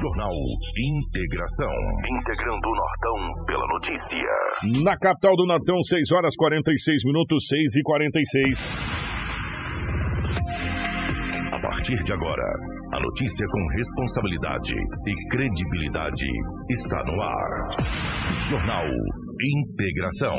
Jornal Integração. Integrando o Nortão pela notícia. Na capital do Nortão, 6 horas 46 minutos, 6 e 46. A partir de agora, a notícia com responsabilidade e credibilidade está no ar. Jornal Integração.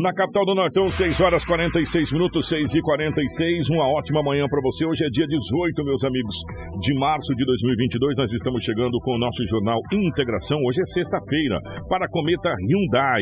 Na capital do Nortão, 6 horas 46 minutos, 6 e 46. Uma ótima manhã para você. Hoje é dia 18, meus amigos, de março de 2022. Nós estamos chegando com o nosso jornal Integração. Hoje é sexta-feira para a Cometa Hyundai.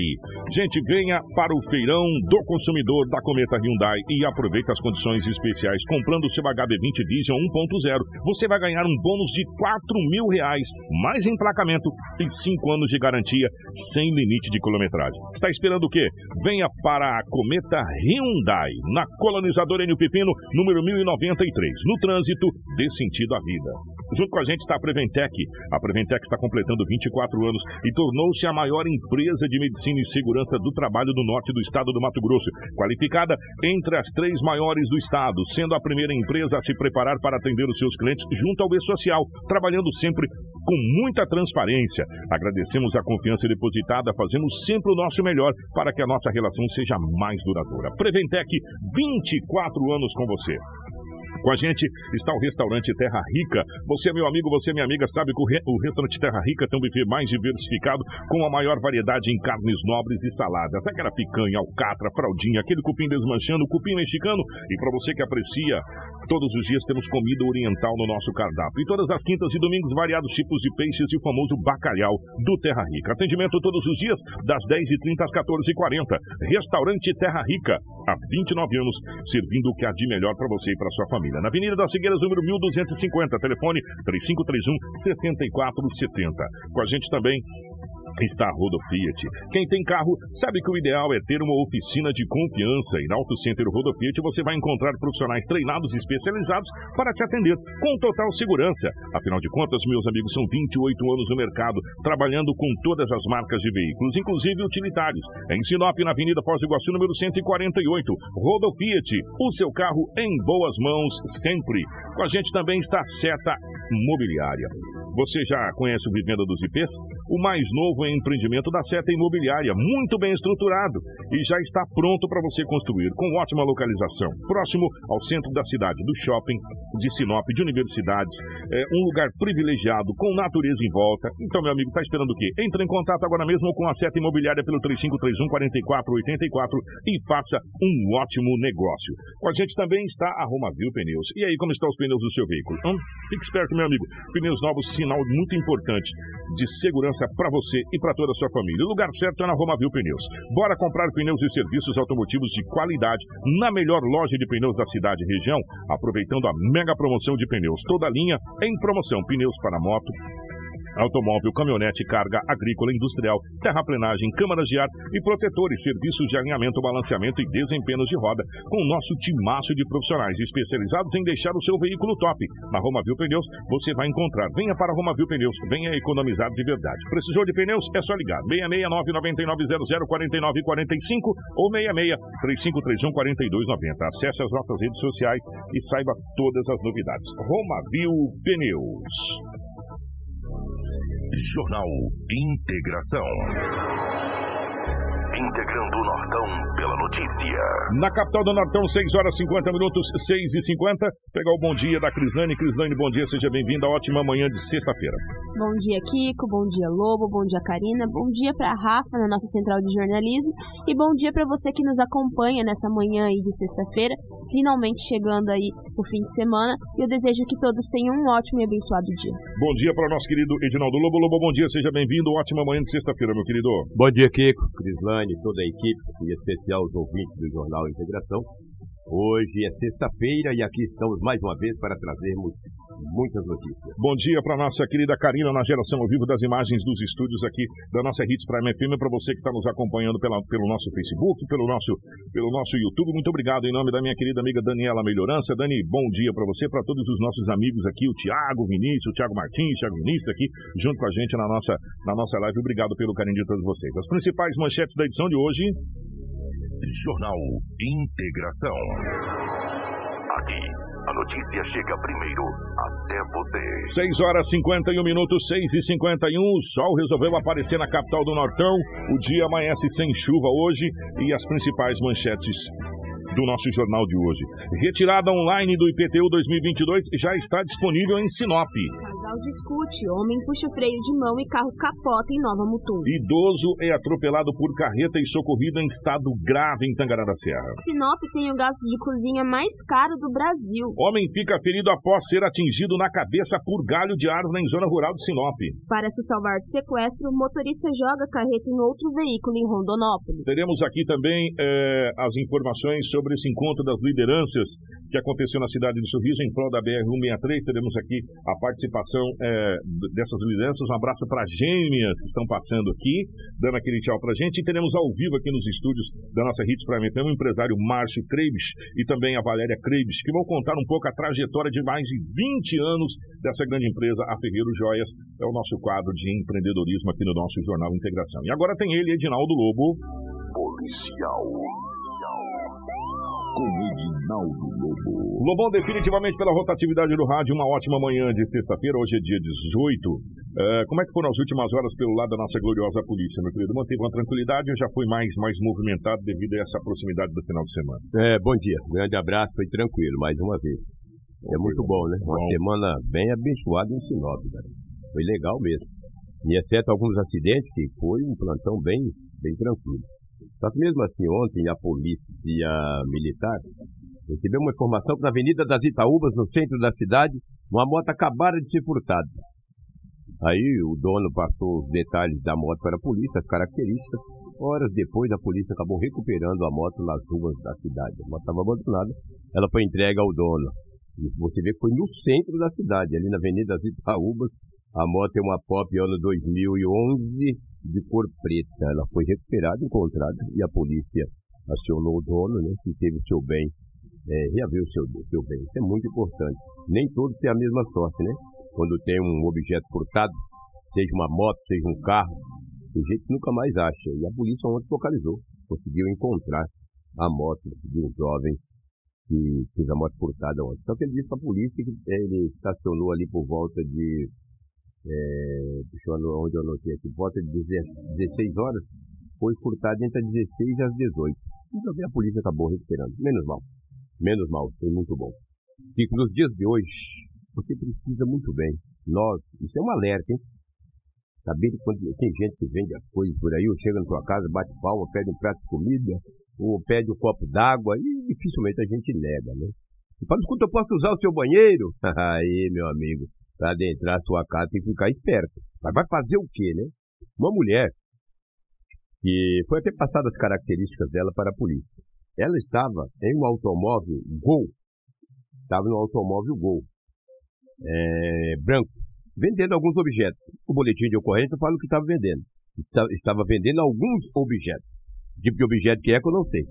Gente, venha para o feirão do consumidor da Cometa Hyundai e aproveite as condições especiais. Comprando o seu HB20 Vision 1.0, você vai ganhar um bônus de 4 mil reais, mais emplacamento e 5 anos de garantia sem limite de quilometragem. Está esperando o quê? Venha para a Cometa Hyundai, na colonizadora Enio Pepino, número 1093, no trânsito, dê sentido à vida. Junto com a gente está a Preventec. A Preventec está completando 24 anos e tornou-se a maior empresa de medicina e segurança do trabalho do norte do estado do Mato Grosso, qualificada entre as três maiores do estado, sendo a primeira empresa a se preparar para atender os seus clientes junto ao E-Social, trabalhando sempre com muita transparência. Agradecemos a confiança depositada, fazemos sempre o nosso melhor para que a nossa relação seja mais duradoura. Preventec, 24 anos com você. Com a gente está o restaurante Terra Rica. Você, meu amigo, você, minha amiga, sabe que o, re o restaurante Terra Rica tem um buffet mais diversificado, com a maior variedade em carnes nobres e saladas. Aquela picanha, alcatra, fraldinha, aquele cupim desmanchando, cupim mexicano. E para você que aprecia, todos os dias temos comida oriental no nosso cardápio. E todas as quintas e domingos, variados tipos de peixes e o famoso bacalhau do Terra Rica. Atendimento todos os dias, das 10h30 às 14h40. Restaurante Terra Rica, há 29 anos, servindo o que há de melhor para você e para sua família. Na Avenida das Figueiras, número 1250, telefone 3531 6470. Com a gente também está a Rodo Fiat. Quem tem carro sabe que o ideal é ter uma oficina de confiança e na Auto Center Rodo você vai encontrar profissionais treinados e especializados para te atender com total segurança. Afinal de contas, meus amigos, são 28 anos no mercado, trabalhando com todas as marcas de veículos, inclusive utilitários. Em Sinop, na Avenida Foz do Iguaçu, número 148, Rodo Fiat, o seu carro em boas mãos sempre. Com a gente também está a Seta Mobiliária. Você já conhece o Vivenda dos IPs? O mais novo empreendimento da Seta Imobiliária, muito bem estruturado e já está pronto para você construir, com ótima localização, próximo ao centro da cidade, do shopping, de Sinop, de universidades, é um lugar privilegiado, com natureza em volta. Então, meu amigo, está esperando o quê? Entre em contato agora mesmo com a Seta Imobiliária pelo 3531 4484 e faça um ótimo negócio. Com a gente também está a Romavil Pneus. E aí, como estão os pneus do seu veículo? Hum? Fique esperto, meu amigo. Pneus novos, sinal muito importante de segurança para você e para toda a sua família. O lugar certo é na Romavil Pneus. Bora comprar pneus e serviços automotivos de qualidade na melhor loja de pneus da cidade e região, aproveitando a mega promoção de pneus. Toda a linha em promoção. Pneus para moto, Automóvel, caminhonete, carga agrícola, industrial, terraplenagem, câmaras de ar e protetores, serviços de alinhamento, balanceamento e desempenho de roda, com o nosso timaço de profissionais especializados em deixar o seu veículo top. Na Romavil Pneus você vai encontrar. Venha para a Romavil Pneus, venha economizar de verdade. Precisou de pneus? É só ligar. 669 9900 4945 ou 66 3531 4290. Acesse as nossas redes sociais e saiba todas as novidades. Romavil Pneus. Jornal Integração. Integrando o Nortão notícia. Na capital do Nortão, 6 horas 50 minutos, 6 e 50. Pegar o bom dia da Crislane. Crislane, bom dia, seja bem-vinda. Ótima manhã de sexta-feira. Bom dia, Kiko. Bom dia, Lobo. Bom dia, Karina. Bom dia para Rafa, na nossa central de jornalismo. E bom dia para você que nos acompanha nessa manhã aí de sexta-feira. Finalmente chegando aí o fim de semana. E eu desejo que todos tenham um ótimo e abençoado dia. Bom dia para o nosso querido Edinaldo Lobo. Lobo, bom dia, seja bem-vindo. Ótima manhã de sexta-feira, meu querido. Bom dia, Kiko, Crislane, toda a equipe, em especial os ouvintes do Jornal Integração. Hoje é sexta-feira e aqui estamos mais uma vez para trazermos muitas notícias. Bom dia para nossa querida Karina na geração ao vivo das imagens dos estúdios aqui da nossa Hits Prime FM. Para você que está nos acompanhando pela, pelo nosso Facebook, pelo nosso, pelo nosso YouTube, muito obrigado em nome da minha querida amiga Daniela Melhorança. Dani, bom dia para você, para todos os nossos amigos aqui, o Tiago Vinícius, o Tiago Martins, o Tiago Vinícius aqui junto com a gente na nossa, na nossa live. Obrigado pelo carinho de todos vocês. As principais manchetes da edição de hoje. Jornal Integração. Aqui, a notícia chega primeiro até você. 6 horas 51 minutos, 6 e 51. O sol resolveu aparecer na capital do Nortão. O dia amanhece sem chuva hoje e as principais manchetes do nosso jornal de hoje. Retirada online do IPTU 2022 já está disponível em Sinop. Casal discute, homem puxa freio de mão e carro capota em Nova Mutum. Idoso é atropelado por carreta e socorrido em estado grave em Tangará da Serra. Sinop tem o gasto de cozinha mais caro do Brasil. Homem fica ferido após ser atingido na cabeça por galho de árvore em zona rural de Sinop. Para se salvar do sequestro, o motorista joga carreta em outro veículo em Rondonópolis. Teremos aqui também eh, as informações sobre esse encontro das lideranças que aconteceu na cidade de Sorriso em prol da BR-163. Teremos aqui a participação d- dessas lideranças. Um abraço para as gêmeas que estão passando aqui, dando aquele tchau para a gente. E teremos ao vivo aqui nos estúdios da nossa Hits Prime FM o empresário Márcio Kreibs e também a Valéria Kreibs, que vão contar um pouco a trajetória de mais de 20 anos dessa grande empresa, a Ferreiro Joias. É o nosso quadro de empreendedorismo aqui no nosso Jornal Integração. E agora tem ele, Edinaldo Lobo. Policial. Com Edinaldo Lobo. Lobão, definitivamente pela rotatividade do rádio, uma ótima manhã de sexta-feira, hoje é dia 18. Eh, como é que foram as últimas horas pelo lado da nossa gloriosa polícia, meu querido? Manteve uma tranquilidade ou já foi mais, mais movimentado devido a essa proximidade do final de semana? É, bom dia, grande abraço, foi tranquilo, mais uma vez. É muito bom, né? Uma Bom. semana bem abençoada em Sinop, cara. Foi legal mesmo. E exceto alguns acidentes, que foi um plantão bem, bem tranquilo. Só que mesmo assim, ontem a polícia militar recebeu uma informação que na Avenida das Itaúbas, no centro da cidade, uma moto acabara de ser furtada. Aí o dono passou os detalhes da moto para a polícia, as características. Horas depois, a polícia acabou recuperando a moto nas ruas da cidade. A moto estava abandonada, ela foi entregue ao dono. E você vê que foi no centro da cidade, ali na Avenida das Itaúbas. A moto é uma Pop ano 2011 de cor preta. Ela foi recuperada, encontrada e a polícia acionou o dono, né, que teve seu bem, é, o seu, seu bem. Isso é muito importante. Nem todos têm a mesma sorte, né? Quando tem um objeto furtado, seja uma moto, seja um carro, o gente nunca mais acha. E a polícia ontem localizou, conseguiu encontrar a moto de um jovem que fez a moto furtada ontem. Só que ele disse para a polícia que ele estacionou ali por volta de. É, deixa eu onde eu anotei aqui, volta de 16 horas, foi furtado entre as 16 e as 18. Então a polícia acabou recuperando. Menos mal. Menos mal, foi muito bom. E nos dias de hoje, você precisa muito bem. Nós, isso é um alerta, hein? Saber quando tem gente que vende as coisas por aí, ou chega na tua casa, bate palma, pede um prato de comida, ou pede um copo d'água, e dificilmente a gente nega, né? E fala, escuta, eu posso usar o seu banheiro? aí, meu amigo, para adentrar a sua casa tem que ficar esperto. Mas vai fazer o quê, né? Uma mulher que foi até passada as características dela para a polícia. Ela estava em um automóvel Gol, estava no automóvel Gol, é, branco, vendendo alguns objetos. O boletim de ocorrência fala o que estava vendendo. Esta- Estava vendendo alguns objetos. Tipo de objeto que é que eu não sei.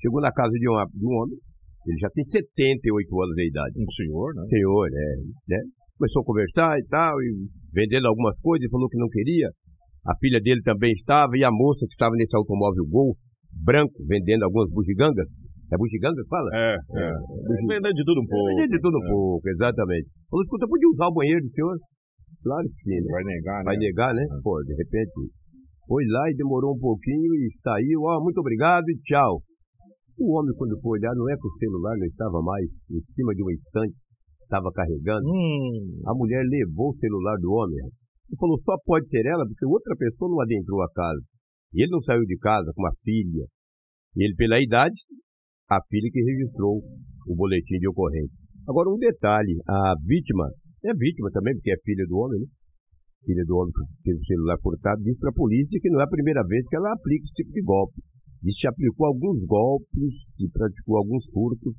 Chegou na casa de, uma- de um homem, ele já tem 78 anos de idade. Um senhor, né? Senhor, é, né? Começou a conversar e tal, e vendendo algumas coisas, e falou que não queria. A filha dele também estava, e a moça que estava nesse automóvel Gol, branco, vendendo algumas bugigangas. É bugigangas que fala? É, é. Vender de tudo um pouco. Vender de tudo um pouco, exatamente. Falou, escuta, podia usar o banheiro do senhor? Claro que sim, né? Vai negar, né? Vai negar, né? Pô, de repente, foi lá e demorou um pouquinho e saiu, ó, muito obrigado e tchau. O homem, quando foi olhar, não é que o celular não estava mais em cima de uma estante, estava carregando. Hum, A mulher levou o celular do homem e falou, só pode ser ela, porque outra pessoa não adentrou a casa. E ele não saiu de casa com uma filha. E ele, pela idade, a filha que registrou o boletim de ocorrência. Agora, um detalhe, a vítima, é vítima também, porque é filha do homem, né? Filha do homem que teve o celular furtado, disse para a polícia que não é a primeira vez que ela aplica esse tipo de golpe. Disse que aplicou alguns golpes e praticou alguns furtos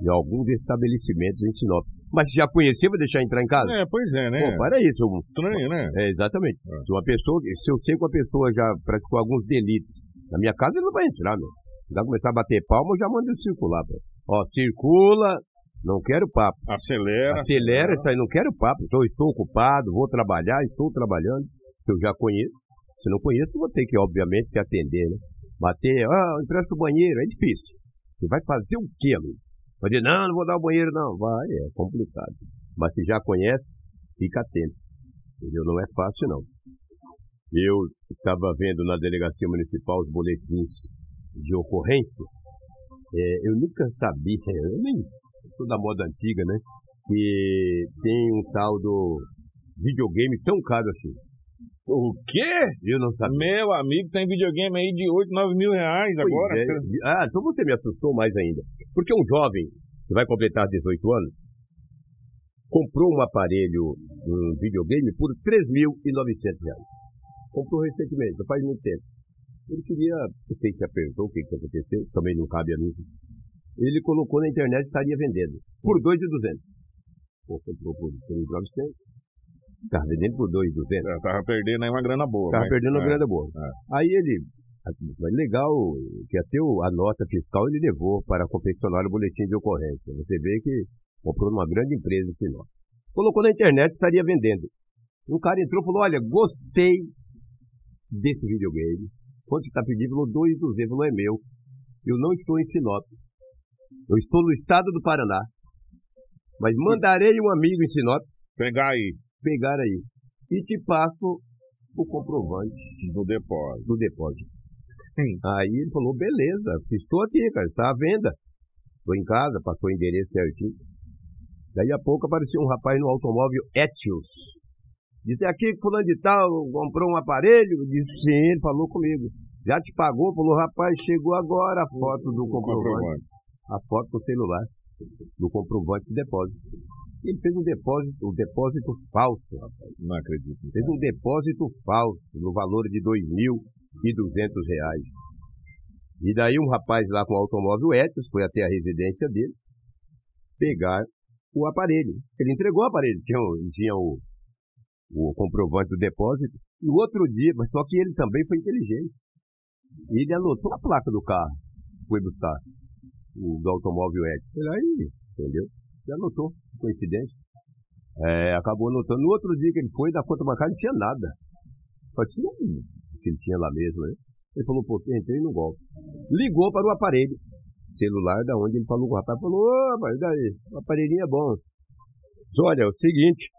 em alguns estabelecimentos em Sinop. Mas se já conhecer, vai deixar entrar em casa? É, pois é, né? Pô, para isso. Estranho, né? É, exatamente. É. Se uma pessoa, se eu sei que uma pessoa já praticou alguns delitos na minha casa, ele não vai entrar, meu. Já começar a bater palma, eu já mando ele circular, pô. Ó, circula, não quero papo. Acelera. Acelera isso aí, não quero papo. Estou, estou ocupado, vou trabalhar, estou trabalhando. Se eu já conheço. Se não conheço, vou ter que, obviamente, que atender, né? Bater, ah, empresta o banheiro, é difícil. Você vai fazer o quê, amigo? Vai dizer, não, não vou dar o banheiro, não. Vai, é complicado. Mas se já conhece, fica atento. Entendeu? Não é fácil, não. Eu estava vendo na delegacia municipal os boletins de ocorrência. É, eu nunca sabia, eu nem sou da moda antiga, né? Que tem um tal do videogame tão caro assim. O quê? Eu não sabia. Meu amigo tem videogame aí de 8, 9 mil reais Pois agora. é. Ah, então você me assustou mais ainda. Porque um jovem que vai completar 18 anos comprou um aparelho, um videogame, por 3.900 reais. Comprou recentemente, não faz muito tempo. Ele queria, não sei se apertou, o que, que aconteceu, também não cabe a mim. Ele colocou na internet e estaria vendendo por 2.200. Pô, comprou por 3.900. Estava vendendo por 2.200. É, tava perdendo aí uma grana boa. Estava mas- perdendo uma é. grana boa. é. Aí ele, mas legal, que até o- a nota fiscal ele levou para confeccionar o boletim de ocorrência. Você vê que comprou numa grande empresa esse nome. Colocou na internet, estaria vendendo. Um cara entrou e falou, olha, gostei desse videogame. Quanto está pedindo? Falou, 2,200. Falou, é meu. Eu não estou em Sinop. Eu estou no estado do Paraná. Mas mandarei um amigo em Sinop Pegar aí pegar aí. E te passo o comprovante no depósito. do depósito. Sim. Aí ele falou, beleza, estou aqui, cara, está à venda. Estou em casa, passou o endereço certinho. Daí a pouco apareceu um rapaz no automóvel Etios. Disse, aqui que fulano de tal comprou um aparelho? Disse, sim, ele falou comigo. Já te pagou? Falou, rapaz, chegou agora a foto do comprovante. A foto do celular, do comprovante de depósito. Ele fez um depósito, um depósito falso, rapaz. Não acredito. Fez um depósito falso no valor de 2.200 reais. E daí um rapaz lá com o automóvel Etios foi até a residência dele pegar o aparelho. Ele entregou o aparelho, tinha, tinha o, o comprovante do depósito. No outro dia, mas só que ele também foi inteligente. Ele anotou a placa do carro, foi buscar o do automóvel. Ele aí, entendeu? Ele anotou, coincidência. É, acabou anotando. No outro dia que ele foi, da conta bancária não tinha nada. Só tinha um que ele tinha lá mesmo, né? Ele falou, pô, entrei no golpe. Ligou para o aparelho celular, da onde ele falou com o rapaz. Falou, ô, rapaz, daí, o aparelhinho é bom. Diz, olha, é o seguinte,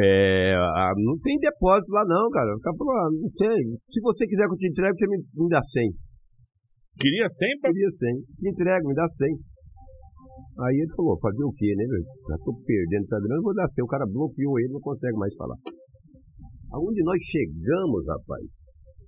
é, ah, não tem depósito lá não, cara. O cara falou, ah, não sei. Se você quiser que eu te entregue, você me, me dá 100. Queria sempre. Queria 100. Te entrego, me dá 100. Aí ele falou, fazer o quê, né, velho? Já tô perdendo essa grana, vou dar 100. O cara bloqueou ele, não consegue mais falar. Aonde nós chegamos, rapaz?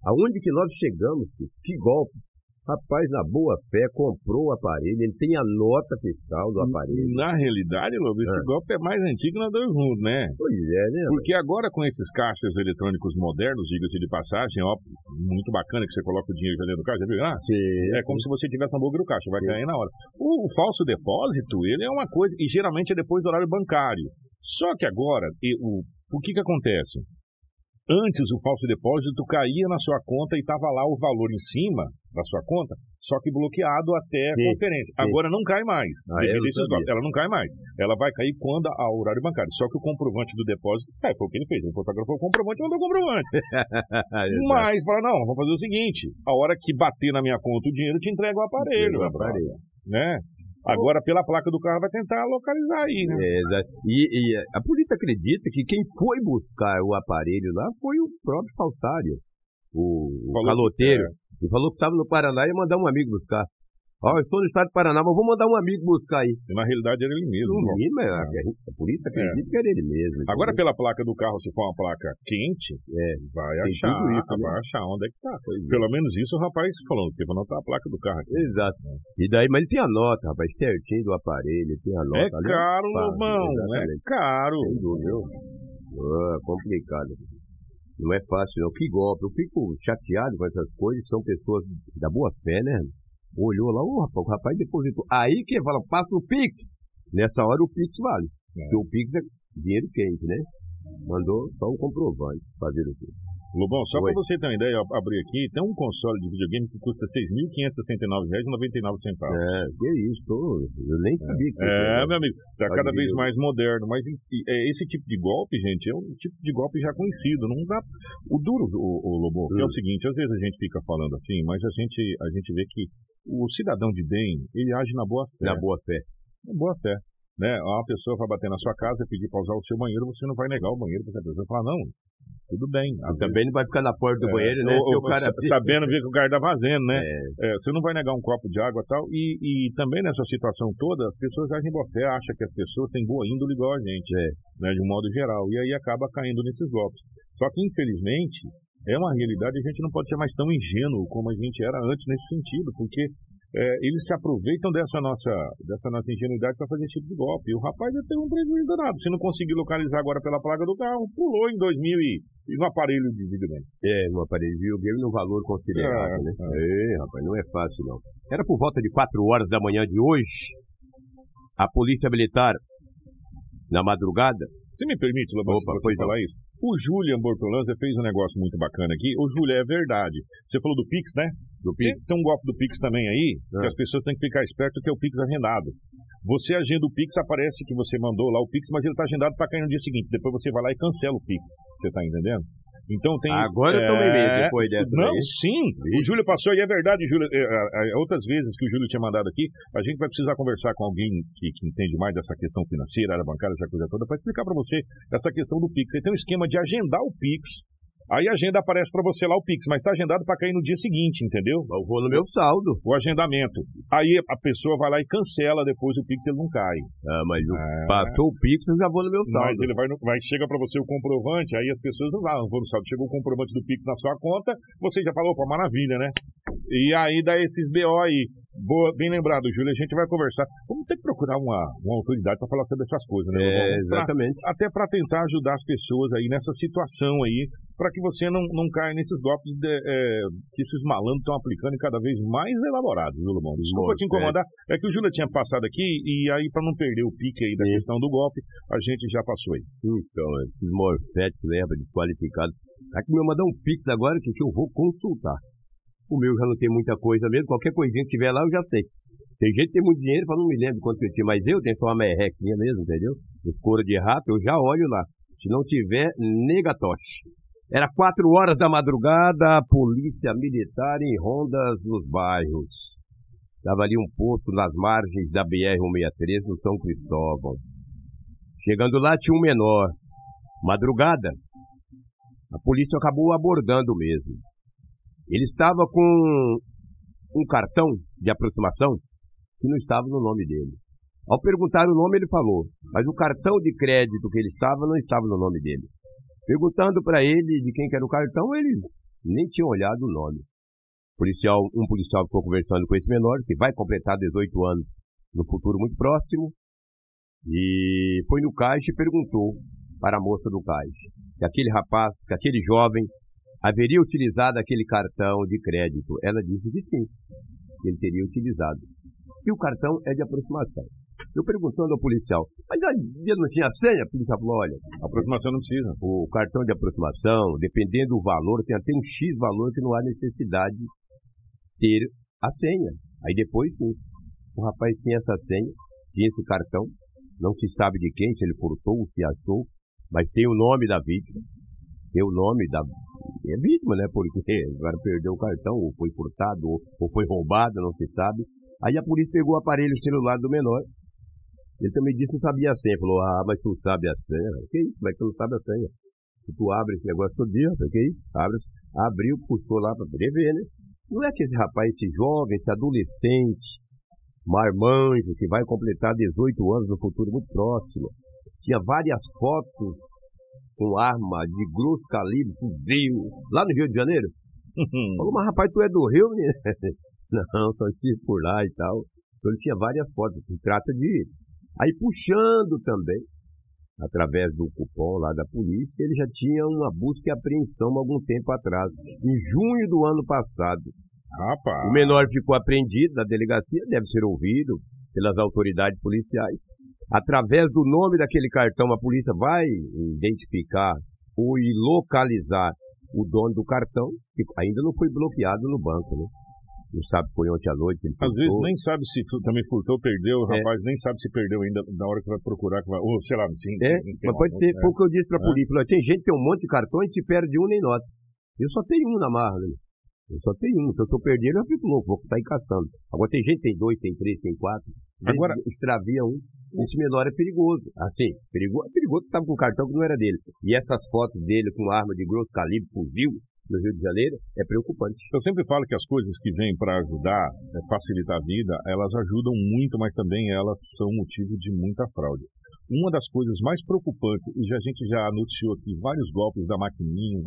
Aonde que nós chegamos? Que golpe? Rapaz, na boa fé, comprou o aparelho, ele tem a nota fiscal do aparelho. Na realidade, Lobo, esse É. golpe é mais antigo na dois mundos, né? Pois é, né? Porque agora com esses caixas eletrônicos modernos, diga-se de passagem, ó, muito bacana que você coloca o dinheiro dentro do caixa, já viu? Ah, Sim. é como se você tivesse na boca do caixa, vai Sim. cair na hora. O, o falso depósito, ele é uma coisa, e geralmente é depois do horário bancário. Só que agora, e- o, o que que acontece? Antes o falso depósito caía na sua conta e estava lá o valor em cima da sua conta, só que bloqueado até a Sim, conferência. sim. Agora não cai mais. Ah, golpes. Ela não cai mais. Ela vai cair quando a horário bancário. Só que o comprovante do depósito sai. Foi o que ele fez. Ele fotografou o comprovante e mandou o comprovante. Mas fala, não, vamos fazer o seguinte: a hora que bater na minha conta o dinheiro, eu te entrego o aparelho. Entrega o aparelho. Né? Agora, pela placa do carro, vai tentar localizar aí, né? É, exato. E, e a polícia acredita que quem foi buscar o aparelho lá foi o próprio falsário, o, o caloteiro. que- Ele falou que estava no Paraná e ia mandar um amigo buscar. Ó, eu estou no estado do Paraná, mas vou mandar um amigo buscar aí. E na realidade era ele mesmo. No né? é, a, a polícia acredita que era ele mesmo. Agora, entendeu? pela placa do carro, se for uma placa quente, É, vai achar, isso, né? vai achar onde é que tá. Pois é. Pelo menos isso o rapaz falou, que vou anotar a placa do carro aqui. Exato. E daí, mas ele tem a nota, rapaz, certinho do aparelho, tem a nota. É caro, Lobão, é caro. Viu? Ah, complicado. Não é fácil, não. Que golpe. Eu fico chateado com essas coisas. São pessoas da boa fé, né? Olhou lá, ô rapaz, o rapaz depositou. Aí que fala, passa o Pix. Nessa hora o Pix vale. Porque o Pix é dinheiro quente, né? Mandou só um comprovante fazer o quê? Lobão, só para você ter uma ideia, eu abri aqui, tem um console de videogame que custa R$ 6.569,99. É, que isso, tô, eu nem sabia que É, isso meu amigo, tá Tá cada vez dividido. mais moderno, mas é, esse tipo de golpe, gente, é um tipo de golpe já conhecido, não dá... O duro, o, o que é o seguinte, às vezes a gente fica falando assim, mas a gente, a gente vê que o cidadão de bem, ele age na boa fé. Na boa fé. Na boa fé. Né? Uma pessoa vai bater na sua casa, pedir para usar o seu banheiro, você não vai negar o banheiro, porque a pessoa vai falar, não, tudo bem. Também não vai ficar na porta do é, banheiro, né? ou- cara... sa- sabendo ver que o cara tá fazendo, né? É, É, você não vai negar um copo de água e tal. E, e também nessa situação toda, as pessoas agem boa fé, acham que as pessoas têm boa índole igual a gente, É. né? De um modo geral. E aí acaba caindo nesses golpes. Só que, infelizmente, é uma realidade, a gente não pode ser mais tão ingênuo como a gente era antes nesse sentido, porque é, eles se aproveitam dessa nossa, dessa nossa ingenuidade para fazer esse tipo de golpe. E o rapaz já teve um prejuízo danado. Se não conseguir localizar agora pela placa do carro, pulou em 2000 e, e no aparelho de videogame. é, no aparelho de videogame num valor considerável, É, né? É, rapaz, não é fácil, não. Era por volta de 4 horas da manhã de hoje, a Polícia Militar, na madrugada, Você me permite, Lobão, Opa, você não. falar isso? O Julian Bortolanza fez um negócio muito bacana aqui. O Júlio, é verdade. Você falou do Pix, né? do PIB. tem um golpe do Pix também aí, que É. as pessoas têm que ficar esperto que é o Pix agendado. Você agenda o Pix, aparece que você mandou lá o Pix, mas ele está agendado para cair no dia seguinte. Depois você vai lá e cancela o Pix. Você tá entendendo? Então tem Agora eu tomei medo É, depois dessa Não, daí. sim. O Júlio passou, e é verdade, Júlio. é, é, outras vezes que o Júlio tinha mandado aqui, a gente vai precisar conversar com alguém que, que entende mais dessa questão financeira, área bancária, essa coisa toda, para explicar para você essa questão do Pix. Aí tem um esquema de agendar o Pix. Aí a agenda aparece para você lá o Pix, mas está agendado para cair no dia seguinte, entendeu? Eu vou no meu saldo. O agendamento. Aí a pessoa vai lá e cancela depois o Pix, ele não cai. Ah, mas o, É. passou o Pix, eu já vou no meu saldo. Mas ele vai, no- vai chega para você o comprovante, aí as pessoas não vão, vão no saldo. Chegou o comprovante do Pix na sua conta, você já falou, opa, maravilha, né? E aí dá esses BO aí. Boa, bem lembrado, Júlio, a gente vai conversar. Vamos ter que procurar uma, uma autoridade para falar sobre essas coisas, né? É, pra- exatamente. até para tentar ajudar as pessoas aí nessa situação aí, para que você não, não caia nesses golpes de, é, que esses malandros estão aplicando e cada vez mais elaborados, viu, Lobão? Desculpa te incomodar, é que o Júlio tinha passado aqui e aí para não perder o pique aí da Sim. questão do golpe, a gente já passou aí. Então, esses morfetes, lembra, desqualificados. Aqui me mandar um Pix agora que eu vou consultar. O meu já não tem muita coisa mesmo, qualquer coisinha que tiver lá eu já sei. Tem gente que tem muito dinheiro, fala, não me lembro quanto eu tinha, mas eu tenho só uma merrequinha mesmo, entendeu? Os couro de rato, eu já olho lá. Se não tiver, negatoche. Era quatro horas da madrugada, a polícia militar em rondas nos bairros. Estava ali um posto nas margens da BR-163 no São Cristóvão. Chegando lá tinha um menor. Madrugada, a polícia acabou abordando mesmo. Ele estava com um cartão de aproximação que não estava no nome dele. Ao perguntar o nome, ele falou, mas o cartão de crédito que ele estava não estava no nome dele. Perguntando para ele de quem que era o cartão, ele nem tinha olhado o nome. Policial, um policial ficou conversando com esse menor, que vai completar 18 anos no futuro muito próximo, e foi no caixa e perguntou para a moça do caixa que aquele rapaz, que aquele jovem haveria utilizado aquele cartão de crédito. Ela disse que sim, que ele teria utilizado. E o cartão é de aproximação. Eu perguntando ao policial, mas ele não tinha senha? O policial falou, olha, aproximação não precisa. o cartão de aproximação, dependendo do valor, tem até um X valor que não há necessidade de ter a senha. Aí depois sim, o rapaz tinha essa senha, tinha esse cartão, não se sabe de quem, se ele furtou, se achou, mas tem o nome da vítima, tem o nome da é vítima, né? Porque agora perdeu o cartão, ou foi furtado, ou, ou foi roubado, não se sabe. Aí a polícia pegou o aparelho celular do menor. Ele também disse que não sabia a senha. Falou, ah, mas tu sabe a senha? Que isso? Como é tu não sabe a senha? Se tu abre esse negócio todo dia, que isso? Abre, abriu, puxou lá para poder ver, né? Não é que esse rapaz, esse jovem, esse adolescente, marmanjo, que vai completar 18 anos no futuro muito próximo, tinha várias fotos com arma de grosso calibre, fuzil, lá no Rio de Janeiro. Falou, mas rapaz, tu é do Rio, menino? Não, só estive por lá e tal. Então ele tinha várias fotos. Se trata de. Aí puxando também, através do cupom lá da polícia, ele já tinha uma busca e apreensão há algum tempo atrás. Em junho do ano passado. Rapaz. O menor ficou apreendido na delegacia, deve ser ouvido pelas autoridades policiais. Através do nome daquele cartão, a polícia vai identificar ou localizar o dono do cartão, que ainda não foi bloqueado no banco, né? Não sabe foi ontem à noite. Às vezes nem sabe se também furtou, perdeu, o é. rapaz nem sabe se perdeu ainda na hora que vai procurar, que vai, ou sei lá, sim. É, mas pode ser, é. foi o que eu disse pra é. polícia. Tem gente que tem um monte de cartões e se perde um nem nota. Eu só tenho um na marra, né? Eu só tenho um. Se eu tô perdendo, eu fico louco, vou estar encaçando. Agora tem gente que tem dois, tem três, tem quatro. Agora extravia um. Esse menor é perigoso. Assim, perigoso, é perigoso que estava com o cartão que não era dele. E essas fotos dele com arma de grosso calibre, fuzil, no Rio de Janeiro, é preocupante. Eu sempre falo que as coisas que vêm para ajudar, é, facilitar a vida, elas ajudam muito, mas também elas são motivo de muita fraude. Uma das coisas mais preocupantes, e a gente já anunciou aqui vários golpes da maquininha,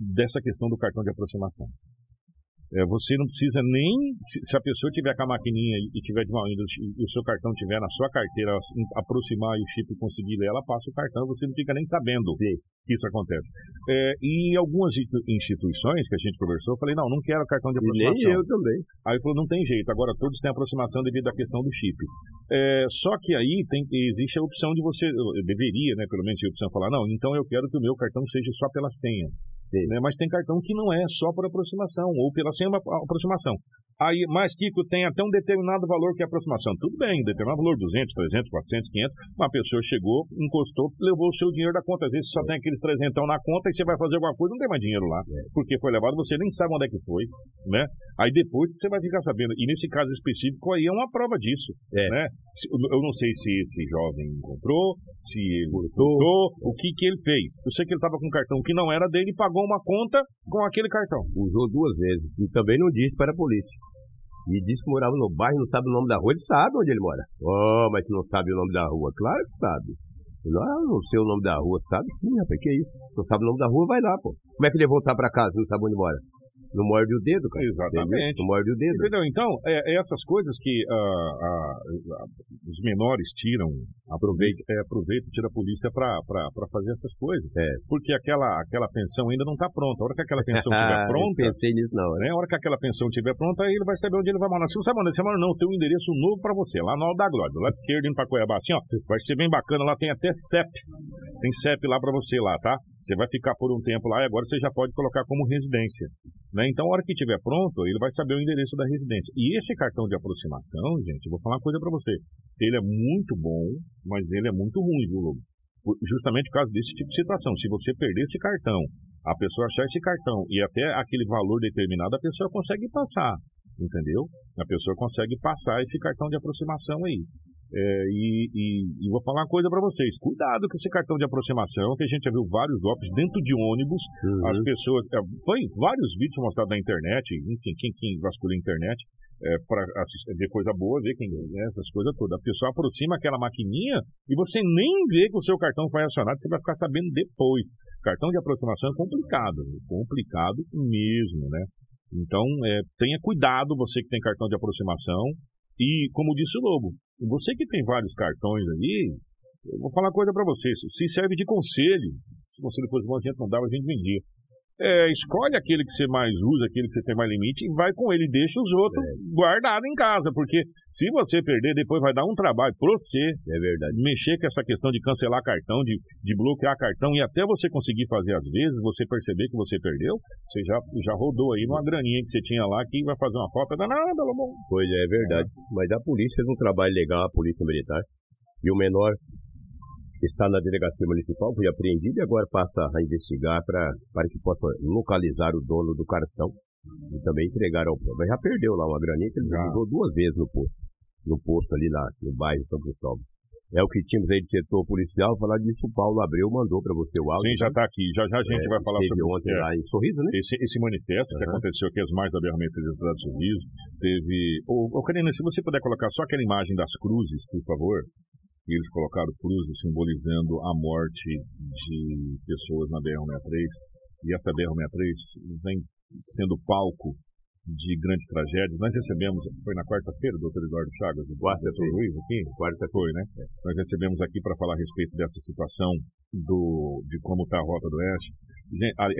dessa questão do cartão de aproximação. É, você não precisa nem. Se, se, a pessoa tiver com a maquininha e tiver de mal e o seu cartão tiver na sua carteira, aproximar e o chip conseguir ler, ela passa o cartão, você não fica nem sabendo Sim. que isso acontece. É, e algumas instituições que a gente conversou, eu falei, não, não quero cartão de aproximação. E nem eu também. Aí falou, não tem jeito, agora todos têm aproximação devido à questão do chip. É, só que aí tem, existe a opção de você, deveria, né, pelo menos a opção falar, não, então eu quero que o meu cartão seja só pela senha. Né? Mas tem cartão que não é só por aproximação, ou pela sem aproximação. Aí, mas, Kiko, tem até um determinado valor que é aproximação. Tudo bem, determinado valor, 200, 300, 400, 500. Uma pessoa chegou, encostou, levou o seu dinheiro da conta. Às vezes só tem aqueles 300 na conta e você vai fazer alguma coisa, não tem mais dinheiro lá. É. Porque foi levado, você nem sabe onde é que foi, né? Aí depois você vai ficar sabendo. E nesse caso específico aí é uma prova disso, é. né? Eu não sei se esse jovem encontrou, se ele voltou, o que que ele fez. Eu sei que ele estava com um cartão que não era dele e pagou uma conta com aquele cartão. Usou duas vezes e também não disse para a polícia. E disse que morava no bairro, não sabe o nome da rua, ele sabe onde ele mora. Oh, mas não sabe o nome da rua. Claro que sabe. Ah, não sei o nome da rua. Sabe sim, rapaz, que é isso? Não sabe o nome da rua, vai lá, pô. Como é que ele ia voltar pra casa, não sabe onde mora? Não morde o dedo, cara. Exatamente. Não morde o dedo. Entendeu? Então, é, é essas coisas que uh, uh, os menores tiram, aproveita, é, aproveita tira a polícia para fazer essas coisas. É. Porque aquela, aquela pensão ainda não está pronta. A hora que aquela pensão estiver pronta. Eu pensei nisso, não. Né? A hora que aquela pensão estiver pronta, aí ele vai saber onde ele vai morar. Se não sabe onde você mora, não, tem um endereço novo para você, lá no Alto da Glória, do lado esquerdo, indo para Cuiabá. Assim, ó, vai ser bem bacana. Lá tem até CEP. Tem CEP lá para você lá, tá? Você vai ficar por um tempo lá e agora você já pode colocar como residência. Né? Então, a hora que estiver pronto, ele vai saber o endereço da residência. E esse cartão de aproximação, gente, vou falar uma coisa para você. Ele é muito bom, mas ele é muito ruim, viu, Lobo? Justamente por causa desse tipo de situação. Se você perder esse cartão, a pessoa achar esse cartão e até aquele valor determinado, a pessoa consegue passar. Entendeu? A pessoa consegue passar esse cartão de aproximação aí. É, e, e, e, vou falar uma coisa para vocês: cuidado com esse cartão de aproximação, que a gente já viu vários golpes dentro de ônibus. Uhum. As pessoas. É, foi vários vídeos mostrados na internet, enfim, quem, quem vasculha a internet, é, para ver coisa boa, ver quem, né, essas coisas todas. A pessoa aproxima aquela maquininha e você nem vê que o seu cartão foi acionado, você vai ficar sabendo depois. Cartão de aproximação é complicado, complicado mesmo, né? Então, é, tenha cuidado, você que tem cartão de aproximação. E, como disse o Lobo, você que tem vários cartões aí, eu vou falar uma coisa para você. Se serve de conselho, se você depois bom, a gente não dava, a gente vendia. É, escolhe aquele que você mais usa, aquele que você tem mais limite e vai com ele, deixa os outros é. guardados em casa, porque se você perder, depois vai dar um trabalho para você. É verdade. Mexer com essa questão de cancelar cartão, de, de bloquear cartão e até você conseguir fazer às vezes, você perceber que você perdeu, você já, já rodou aí numa graninha que você tinha lá que vai fazer uma falta danada, Lobão. Pois é, é verdade. É. Mas a polícia fez um trabalho legal, a polícia militar. E o menor está na delegacia municipal, foi apreendido e agora passa a investigar pra, para que possa localizar o dono do cartão e também entregar ao povo. Mas já perdeu lá uma graninha que ele já usou duas vezes no posto, no posto ali lá, no bairro São Cristóvão. É o que tínhamos aí de setor policial. Falar disso, o Paulo Abreu mandou para você o áudio. Sim, já está aqui. Já já a gente é, vai falar sobre ontem lá em Sorriso, né? Esse, esse manifesto uhum. que aconteceu aqui, as mais da Berramenta da cidade de Sorriso, teve... Ô, ô Karina, se você puder colocar só aquela imagem das cruzes, por favor e eles colocaram cruzes simbolizando a morte de pessoas na BR-163. E essa BR-163 vem sendo palco de grandes tragédias. Nós recebemos, foi na quarta-feira, doutor Eduardo Chagas, do quarto doutor Luiz aqui? Quarta foi, né? É. Nós recebemos aqui para falar a respeito dessa situação do, de como está a Rota do Oeste.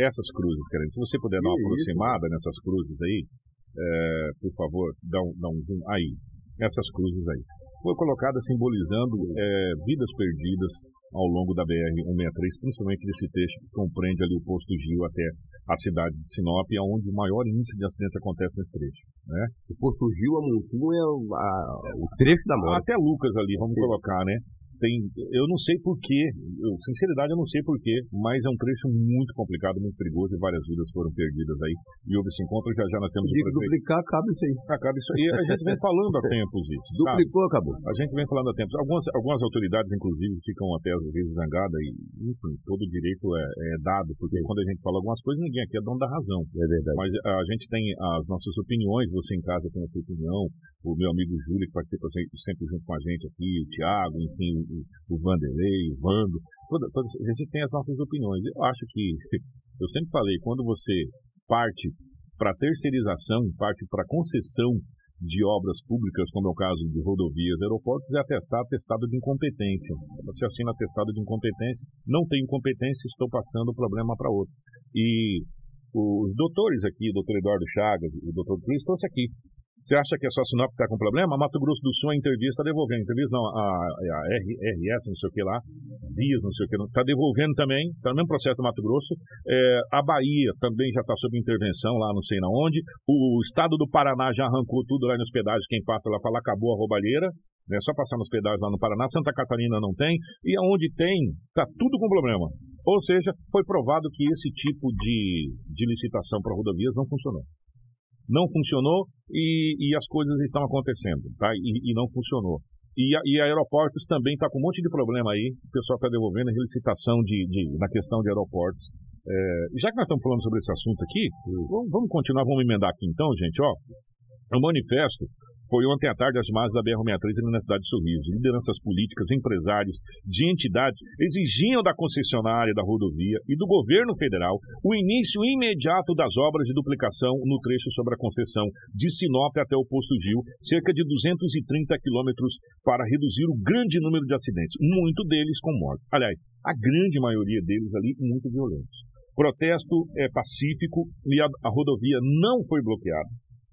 Essas cruzes, querendo, se você puder dar uma aproximada nessas cruzes aí, é, por favor, dá um, dá um zoom aí. Essas cruzes aí. Foi colocada simbolizando é, vidas perdidas ao longo da BR-163, principalmente desse trecho que compreende ali o posto Gil até a cidade de Sinop, onde o maior índice de acidentes acontece nesse trecho. Né? O posto Gil, a Montinho, é o, trecho da morte. Até Lucas ali, vamos colocar, né? Tem, eu não sei porquê, sinceridade eu não sei porquê, mas é um trecho muito complicado, muito perigoso e várias vidas foram perdidas aí. E houve esse encontro, já já nós temos Digo, duplicar, acaba isso aí. Acaba isso aí. A gente vem falando há tempos isso. Duplicou, sabe? acabou. A gente vem falando há tempos. Algumas, algumas autoridades, inclusive, ficam até às vezes zangadas e, enfim, todo direito é, é dado, porque Sim. quando a gente fala algumas coisas, ninguém aqui é dono da razão. É verdade. Mas a gente tem as nossas opiniões, você em casa tem a sua opinião, o meu amigo Júlio, que participa sempre junto com a gente aqui, o Tiago, enfim, o, o Vander Vanderlei, Vando, toda, toda, a gente tem as nossas opiniões. Eu acho que, eu sempre falei, quando você parte para terceirização, parte para concessão de obras públicas, como é o caso de rodovias, aeroportos, é atestado, atestado de incompetência. Você assina atestado de incompetência, não tem incompetência, estou passando o problema para outro. E os doutores aqui, o doutor Eduardo Chagas, o doutor Cris, trouxe aqui você acha que é só Sinop que está com problema? Mato Grosso do Sul, a entrevista está devolvendo. Entrevista não, a, a RS, não sei o que lá, Vias, não sei o que, está devolvendo também, está no mesmo processo do Mato Grosso. É, a Bahia também já está sob intervenção lá, não sei na onde. O estado do Paraná já arrancou tudo lá nos pedágios. Quem passa lá fala, acabou a roubalheira. É só passar nos pedágios lá no Paraná. Santa Catarina não tem. E aonde tem, está tudo com problema. Ou seja, foi provado que esse tipo de, de licitação para rodovias não funcionou não funcionou e, e as coisas estão acontecendo, tá? E, e não funcionou. E, a, e a aeroportos também está com um monte de problema aí. O pessoal está devolvendo a licitação de, de, na questão de aeroportos. É, já que nós estamos falando sobre esse assunto aqui, vamos, vamos continuar, vamos emendar aqui então, gente. Ó, o manifesto foi ontem à tarde as margens da BR-163 na cidade de Sorriso. Lideranças políticas, empresários, de entidades exigiam da concessionária da rodovia e do governo federal o início imediato das obras de duplicação no trecho sobre a concessão de Sinop até o posto Gil, cerca de 230 quilômetros, para reduzir o grande número de acidentes, muito deles com mortes. Aliás, a grande maioria deles ali muito violentos. Protesto é pacífico e a, a rodovia não foi bloqueada.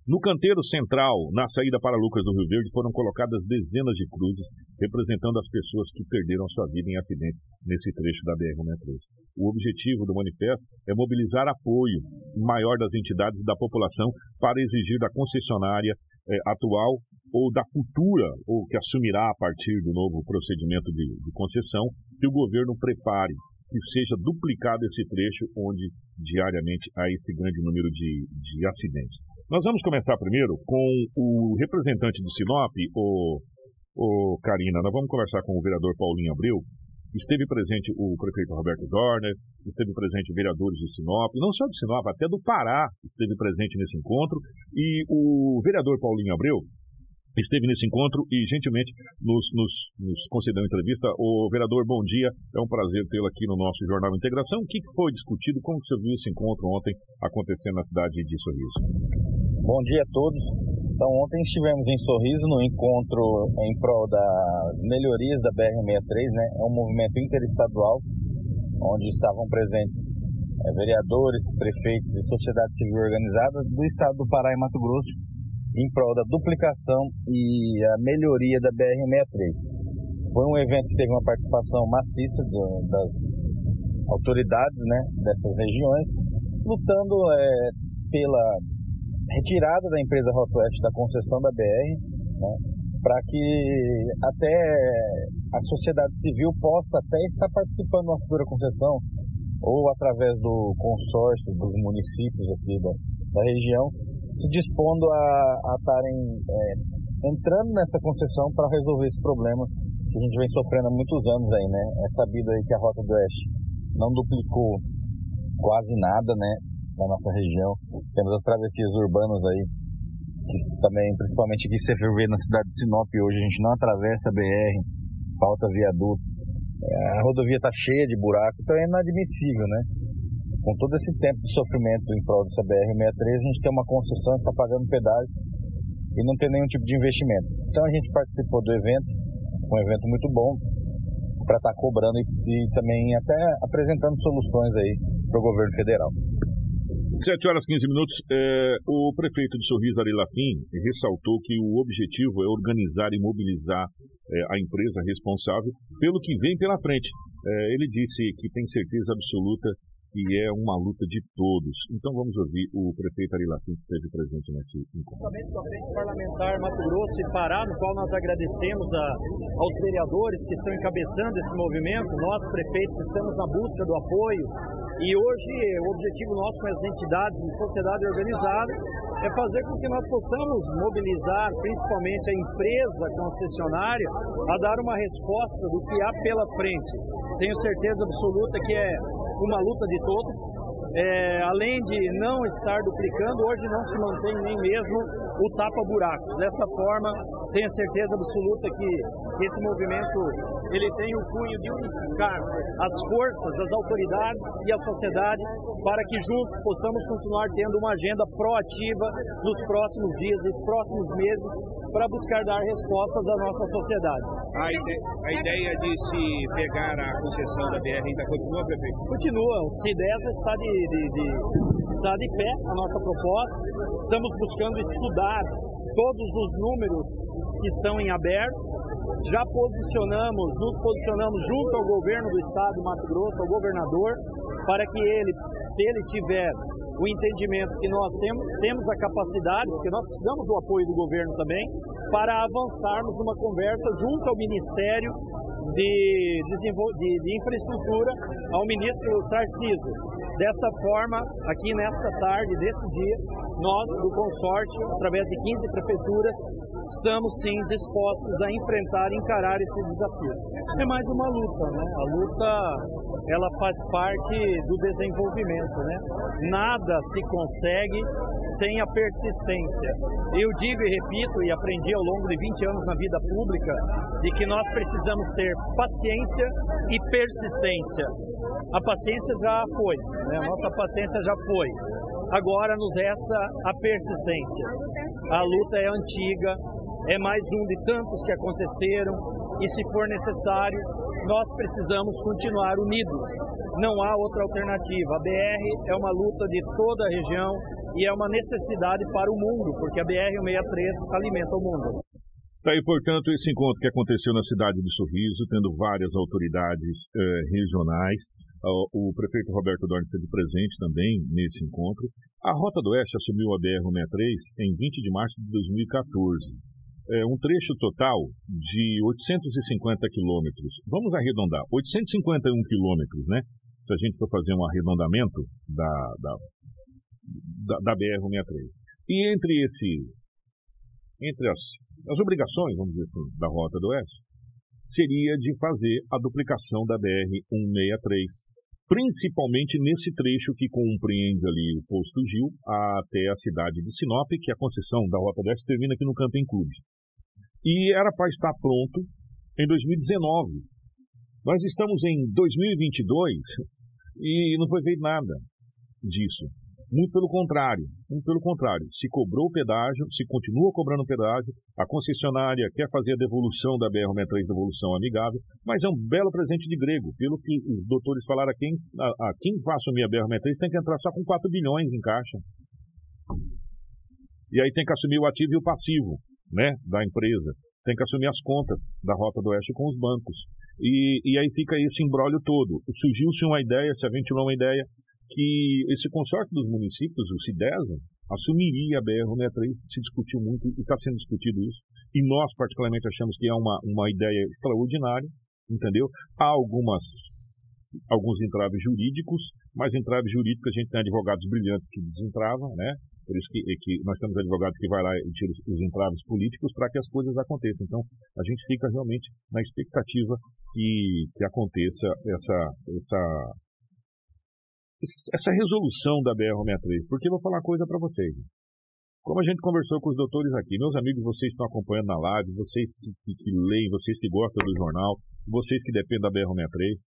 No canteiro central, na saída para Lucas do Rio Verde, foram colocadas dezenas de cruzes representando as pessoas que perderam sua vida em acidentes nesse trecho da BR-163. O objetivo do manifesto é mobilizar apoio maior das entidades e da população para exigir da concessionária eh, atual ou da futura, ou que assumirá a partir do novo procedimento de, de concessão, que o governo prepare que seja duplicado esse trecho onde diariamente há esse grande número de, de acidentes. Nós vamos começar primeiro com o representante de Sinop, o, o Karina. Nós vamos conversar com o vereador Paulinho Abreu. Esteve presente o prefeito Roberto Dorner, esteve presente vereadores de Sinop, não só de Sinop, até do Pará esteve presente nesse encontro. E o vereador Paulinho Abreu esteve nesse encontro e gentilmente nos, nos, nos concedeu entrevista. O vereador, bom dia. É um prazer tê-lo aqui no nosso Jornal Integração. O que foi discutido? Como você viu esse encontro ontem acontecendo na cidade de Sorriso? Bom dia a todos. Então, ontem estivemos em Sorriso no encontro em prol da melhorias da BR-63, né? É um movimento interestadual onde estavam presentes é, vereadores, prefeitos e sociedade civil organizada do estado do Pará e Mato Grosso em prol da duplicação e a melhoria da BR-63. Foi um evento que teve uma participação maciça do, das autoridades né, dessas regiões, lutando é, pela retirada da empresa Rotoeste da concessão da BR, né, para que até a sociedade civil possa até estar participando da futura concessão, ou através do consórcio dos municípios aqui da, da região, se dispondo a estarem é, entrando nessa concessão para resolver esse problema que a gente vem sofrendo há muitos anos aí, né? É sabido aí que a Rota do Oeste não duplicou quase nada, né, na nossa região. Temos as travessias urbanas aí, que também, principalmente aqui você vê na cidade de Sinop hoje, a gente não atravessa a BR, falta viaduto. É, a rodovia está cheia de buracos, então é inadmissível, né? Com todo esse tempo de sofrimento em prol dessa BR-63, a gente tem uma concessão, está pagando pedágio e não tem nenhum tipo de investimento. Então a gente participou do evento, um evento muito bom, para estar tá cobrando e, e, também até apresentando soluções aí para o governo federal. 7 horas 15 minutos. É, o prefeito de Sorriso, Ari Lapim, ressaltou que o objetivo é organizar e mobilizar é, a empresa responsável pelo que vem pela frente. É, ele disse que tem certeza absoluta que é uma luta de todos. Então vamos ouvir o prefeito Ari Lafim, que esteve presente nesse encontro. A Frente Parlamentar Mato Grosso e Pará, no qual nós agradecemos a, aos vereadores que estão encabeçando esse movimento. Nós, prefeitos, estamos na busca do apoio e hoje o objetivo nosso com as entidades de sociedade organizada é fazer com que nós possamos mobilizar principalmente a empresa concessionária a dar uma resposta do que há pela frente. Tenho certeza absoluta que é uma luta de todos. É, além de não estar duplicando, hoje não se mantém nem mesmo o tapa-buraco. Dessa forma, tenho certeza absoluta que esse movimento ele tem o cunho de unificar as forças, as autoridades e a sociedade para que juntos possamos continuar tendo uma agenda proativa nos próximos dias e próximos meses para buscar dar respostas à nossa sociedade. A, ide a ideia de se pegar a concessão da BR ainda continua, prefeito? Continua. O CIDESA está de, de, de, está de pé a nossa proposta. Estamos buscando estudar todos os números que estão em aberto. Já posicionamos, nos posicionamos junto ao governo do estado de Mato Grosso, ao governador, para que ele, se ele tiver o entendimento que nós temos, temos a capacidade, porque nós precisamos do apoio do governo também, para avançarmos numa conversa junto ao Ministério de, de, de Infraestrutura, ao ministro Tarcísio. Desta forma, aqui nesta tarde desse dia, nós do consórcio, através de 15 prefeituras, estamos sim dispostos a enfrentar encarar esse desafio. É mais uma luta, né? A luta ela faz parte do desenvolvimento, né? Nada se consegue sem a persistência. Eu digo e repito e aprendi ao longo de 20 anos na vida pública de que nós precisamos ter paciência e persistência. A paciência já foi, né? a nossa paciência já foi. Agora nos resta a persistência. A luta é antiga, é mais um de tantos que aconteceram e, se for necessário, nós precisamos continuar unidos. Não há outra alternativa. A BR é uma luta de toda a região e é uma necessidade para o mundo, porque a BR-163 alimenta o mundo. Tá aí, portanto, esse encontro que aconteceu na cidade de Sorriso, tendo várias autoridades eh, regionais. O, o prefeito Roberto Dorn esteve presente também nesse encontro. A Rota do Oeste assumiu a BR-163 em 20 de março de 2014 é, um trecho total de 850 quilômetros. Vamos arredondar, 851 quilômetros, né? Se a gente for fazer um arredondamento da, da, da, da BR-163. E entre esse, entre as, as obrigações, vamos dizer assim, da Rota do Oeste, seria de fazer a duplicação da BR-163, principalmente nesse trecho que compreende ali o posto Gil até a cidade de Sinop, que a concessão da Rota do Oeste termina aqui no Camping Clube e era para estar pronto em 2019. Nós estamos em 2022 e não foi feito nada disso. Muito pelo contrário, muito pelo contrário. Se cobrou o pedágio, se continua cobrando o pedágio, a concessionária quer fazer a devolução da BR-63, devolução amigável, mas é um belo presente de grego. Pelo que os doutores falaram, quem, a, a quem vai assumir a BR-63 tem que entrar só com 4 bilhões em caixa. E aí tem que assumir o ativo e o passivo né, da empresa. Tem que assumir as contas da Rota do Oeste com os bancos. E, e aí fica esse embrólio todo. Surgiu-se uma ideia, se aventurou uma ideia, que esse consórcio dos municípios, o CIDESA, assumiria a BR-163, se discutiu muito e está sendo discutido isso. E nós, particularmente, achamos que é uma, uma ideia extraordinária, entendeu? Há algumas, alguns entraves jurídicos, mas entraves jurídicos a gente tem advogados brilhantes que desentravam, né? Por isso que, que nós temos advogados que vai lá e tira os, os entraves políticos para que as coisas aconteçam. Então, a gente fica realmente na expectativa que, que aconteça essa, essa, essa resolução da BR-63. Porque eu vou falar uma coisa para vocês. Como a gente conversou com os doutores aqui, meus amigos, vocês estão acompanhando na live, vocês que, que, que leem, vocês que gostam do jornal, vocês que dependem da BR-63,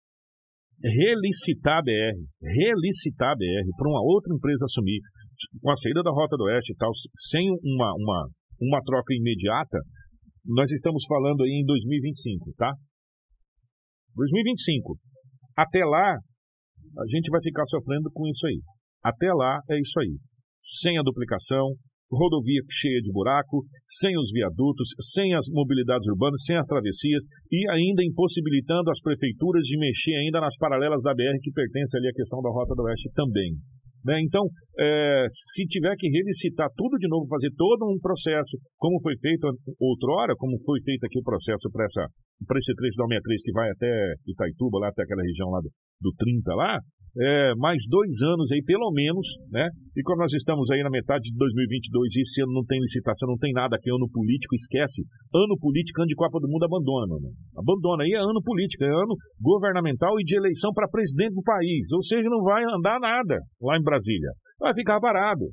relicitar a BR, relicitar a BR para uma outra empresa assumir com a saída da Rota do Oeste e tal, sem uma, uma, uma troca imediata, nós estamos falando aí em 2025, tá? 2025. Até lá, a gente vai ficar sofrendo com isso aí. Até lá é isso aí. Sem a duplicação, rodovia cheia de buraco, sem os viadutos, sem as mobilidades urbanas, sem as travessias e ainda impossibilitando as prefeituras de mexer ainda nas paralelas da BR que pertence ali à questão da Rota do Oeste também. Né? Então, é, se tiver que relicitar tudo de novo, fazer todo um processo, como foi feito outrora, como foi feito aqui o processo para esse trecho da 63 que vai até Itaituba, lá até aquela região lá do, do 30 lá, é, mais dois anos aí, pelo menos, né? E como nós estamos aí na metade de 2022 e esse ano não tem licitação, não tem nada aqui, ano político, esquece. Ano político, ano de Copa do Mundo, abandona, mano. Abandona. Aí é ano político, é ano governamental e de eleição para presidente do país. Ou seja, não vai andar nada lá em Brasília. Vai ficar parado.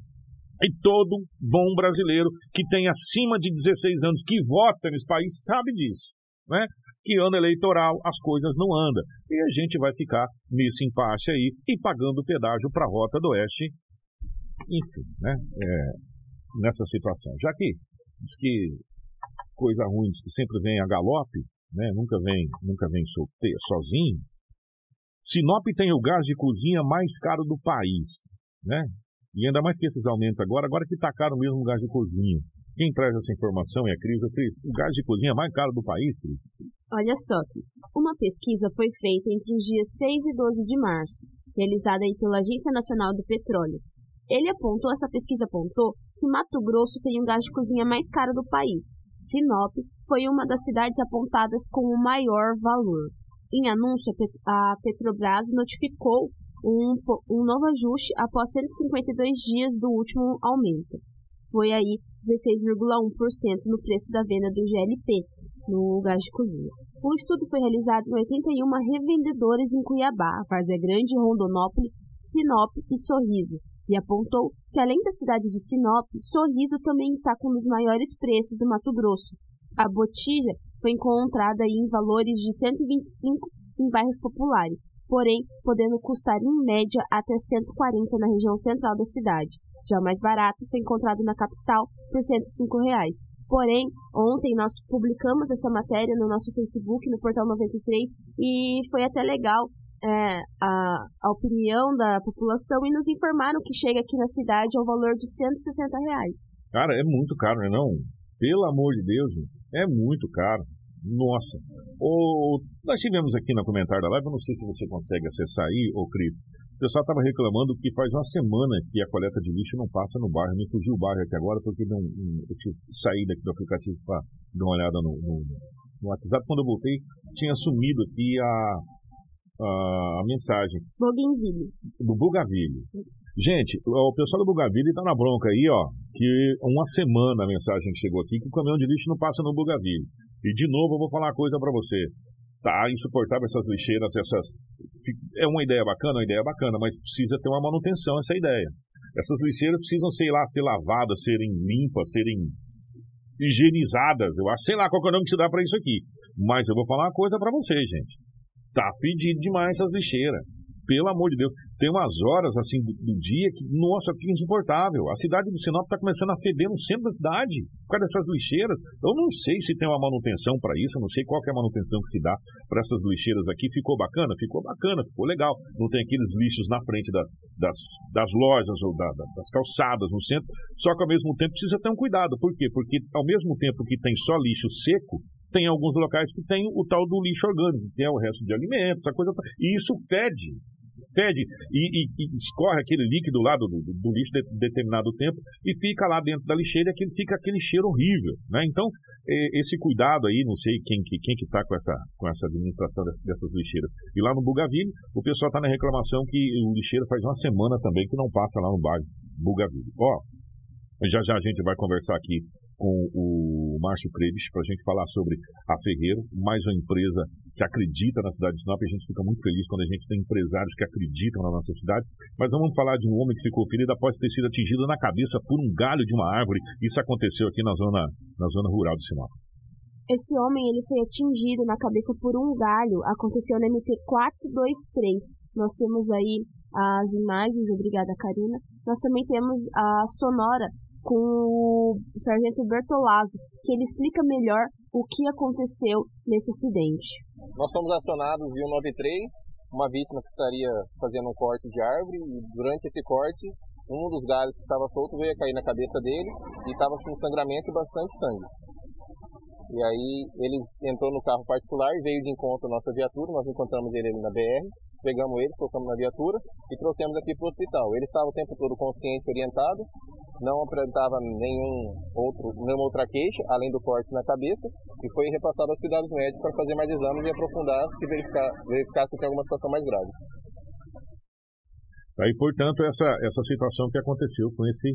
E todo bom brasileiro que tem acima de 16 anos, que vota nesse país, sabe disso. Né? Que ano eleitoral as coisas não andam. E a gente vai ficar nesse impasse aí e pagando pedágio para a Rota do Oeste. Enfim, né? É, nessa situação. Já que diz que coisa ruim que sempre vem a galope, né? Nunca vem, nunca vem sozinho. Sinop tem o gás de cozinha mais caro do país, né? E ainda mais que esses aumentos agora, agora que está caro mesmo o gás de cozinha. Quem traz essa informação é a Cris. Cris, o gás de cozinha mais caro do país, Cris? Olha só, uma pesquisa foi feita entre os dias 6 e 12 de março, realizada pela Agência Nacional do Petróleo. Ele apontou, essa pesquisa apontou, que Mato Grosso tem o gás de cozinha mais caro do país. Sinop foi uma das cidades apontadas com o maior valor. Em anúncio, a Petrobras notificou um, um novo ajuste após 152 dias do último aumento. Foi aí 16,1% no preço da venda do GLP, no gás de cozinha. O estudo foi realizado em 81 revendedores em Cuiabá, Várzea Grande, Rondonópolis, Sinop e Sorriso, e apontou que além da cidade de Sinop, Sorriso também está com um dos maiores preços do Mato Grosso. A botija foi encontrada em valores de 125 em bairros populares, porém podendo custar em média até 140 na região central da cidade. Já o mais barato foi encontrado na capital por 105 reais. Porém, ontem nós publicamos essa matéria no nosso Facebook, no Portal 93, e foi até legal é, a, a opinião da população e nos informaram que chega aqui na cidade ao valor de 160 reais. Cara, é muito caro, não é não? Pelo amor de Deus, é muito caro. Nossa. O, nós tivemos aqui no comentário da live, eu não sei se você consegue acessar aí, ô Cris, pessoal estava reclamando que faz uma semana que a coleta de lixo não passa no bairro. Me fugiu o bairro aqui agora porque não, eu tive saí daqui do aplicativo para dar uma olhada no, no, no, WhatsApp. Quando eu voltei, tinha sumido aqui a, a, a mensagem. Bougainville. Do Bugaville. Gente, o pessoal do Bugaville está na bronca aí, ó, que uma semana a mensagem chegou aqui que o caminhão de lixo não passa no Bugaville. E de novo eu vou falar uma coisa para você. Tá insuportável essas lixeiras, essas é uma ideia bacana, uma ideia bacana, mas precisa ter uma manutenção essa ideia. Essas lixeiras precisam, sei lá, ser lavadas, serem limpas, serem higienizadas. Eu acho, sei lá qual é o nome que se dá para isso aqui. Mas eu vou falar uma coisa para vocês, gente. Tá fedido demais essas lixeiras pelo amor de Deus. Tem umas horas assim do, do dia que, nossa, fica insuportável. A cidade de Sinop está começando a feder no centro da cidade por causa dessas lixeiras. Eu não sei se tem uma manutenção para isso, eu não sei qual é a manutenção que se dá para essas lixeiras aqui. Ficou bacana? Ficou bacana, ficou legal. Não tem aqueles lixos na frente das, das, das lojas ou da, das calçadas no centro. Só que ao mesmo tempo precisa ter um cuidado. Por quê? Porque ao mesmo tempo que tem só lixo seco, tem alguns locais que tem o tal do lixo orgânico, que é o resto de alimentos, a coisa. E isso pede pede e, e, e, escorre aquele líquido lá do, do, do lixo de, determinado tempo e fica lá dentro da lixeira e fica aquele cheiro horrível, né? Então, esse cuidado aí, não sei quem que quem que tá com essa com essa administração dessas, dessas lixeiras. E lá no Bugaville, o pessoal está na reclamação que o lixeiro faz uma semana também que não passa lá no bairro Bugaville. Ó, já já a gente vai conversar aqui com o Márcio Creves para a gente falar sobre a Ferreiro, mais uma empresa que acredita na cidade de Sinop. A gente fica muito feliz quando a gente tem empresários que acreditam na nossa cidade. Mas vamos falar de um homem que ficou ferido após ter sido atingido na cabeça por um galho de uma árvore. Isso aconteceu aqui na zona, na zona rural de Sinop. Esse homem ele foi atingido na cabeça por um galho. Aconteceu na MP 423. Nós temos aí as imagens, obrigada Karina. Nós também temos a sonora com o sargento Bertolazzo, que ele explica melhor o que aconteceu nesse acidente. Nós fomos acionados via 93 uma vítima que estaria fazendo um corte de árvore e durante esse corte um dos galhos que estava solto veio a cair na cabeça dele e estava com sangramento e bastante sangue. E aí ele entrou no carro particular e veio de encontro à nossa viatura, nós encontramos ele ali na BR, pegamos ele, colocamos na viatura e trouxemos aqui para o hospital. Ele estava o tempo todo consciente, orientado, não apresentava nenhum outro, nenhuma outra queixa, além do corte na cabeça, e foi repassado aos cuidados médicos para fazer mais exames e aprofundar se verificar, verificar se tem alguma situação mais grave. Aí, portanto, essa, essa situação que aconteceu com esse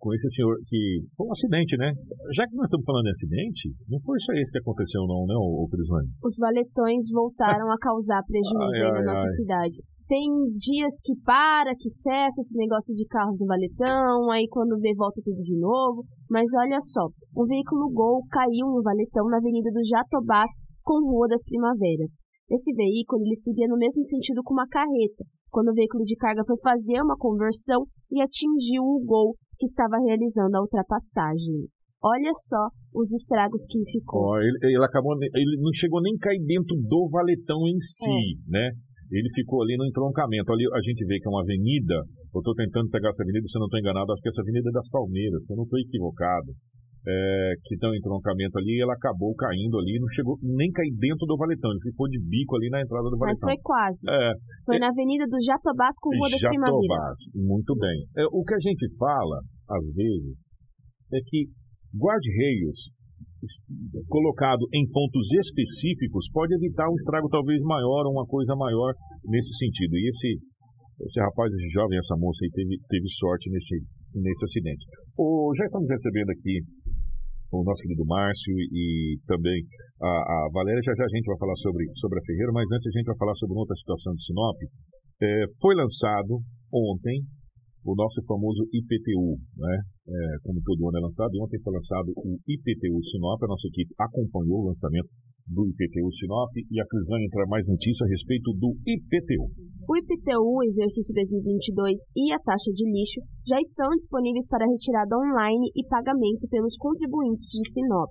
com esse senhor que foi um acidente, né? Já que nós estamos falando de acidente, não foi só isso que aconteceu não, né, o Crismane? Os valetões voltaram a causar prejuízo ai, ai, na nossa ai. cidade. Tem dias que para, que cessa esse negócio de carro do valetão, aí quando vê volta tudo de novo. Mas olha só, um veículo Gol caiu no valetão na Avenida do Jatobás com Rua das Primaveras. Esse veículo ele seguia no mesmo sentido com uma carreta, quando o veículo de carga foi fazer uma conversão e atingiu o Gol que estava realizando a ultrapassagem. Olha só os estragos que ficou. Oh, ele, ele, acabou, ele não chegou nem a cair dentro do valetão em si, é. né? Ele ficou ali no entroncamento. Ali a gente vê que é uma avenida. Eu estou tentando pegar essa avenida, se eu não estou enganado, acho que essa avenida é das Palmeiras, se eu não estou equivocado. É, que tem um entroncamento ali, e ela acabou caindo ali, não chegou nem cair dentro do valetão, ele ficou de bico ali na entrada do valetão. Mas foi quase. É, foi na Avenida do Jatobás com Rua das Jatobás, Primaveras. Muito bem. É, o que a gente fala, às vezes, é que guarda-reios colocado em pontos específicos pode evitar um estrago talvez maior, uma coisa maior nesse sentido. E esse, esse rapaz, esse jovem, essa moça aí teve, teve sorte nesse, nesse acidente. O, já estamos recebendo aqui o nosso querido Márcio e, também a, a, Valéria. Já já a gente vai falar sobre, sobre a Ferreira, mas antes a gente vai falar sobre outra situação de Sinop. É, foi lançado ontem o nosso famoso IPTU, né? É, como todo ano é lançado, ontem foi lançado o IPTU Sinop, a nossa equipe acompanhou o lançamento do IPTU Sinop e a Crislane entrar mais notícia a respeito do IPTU. O IPTU, exercício 2022 e a taxa de lixo já estão disponíveis para retirada online e pagamento pelos contribuintes de Sinop.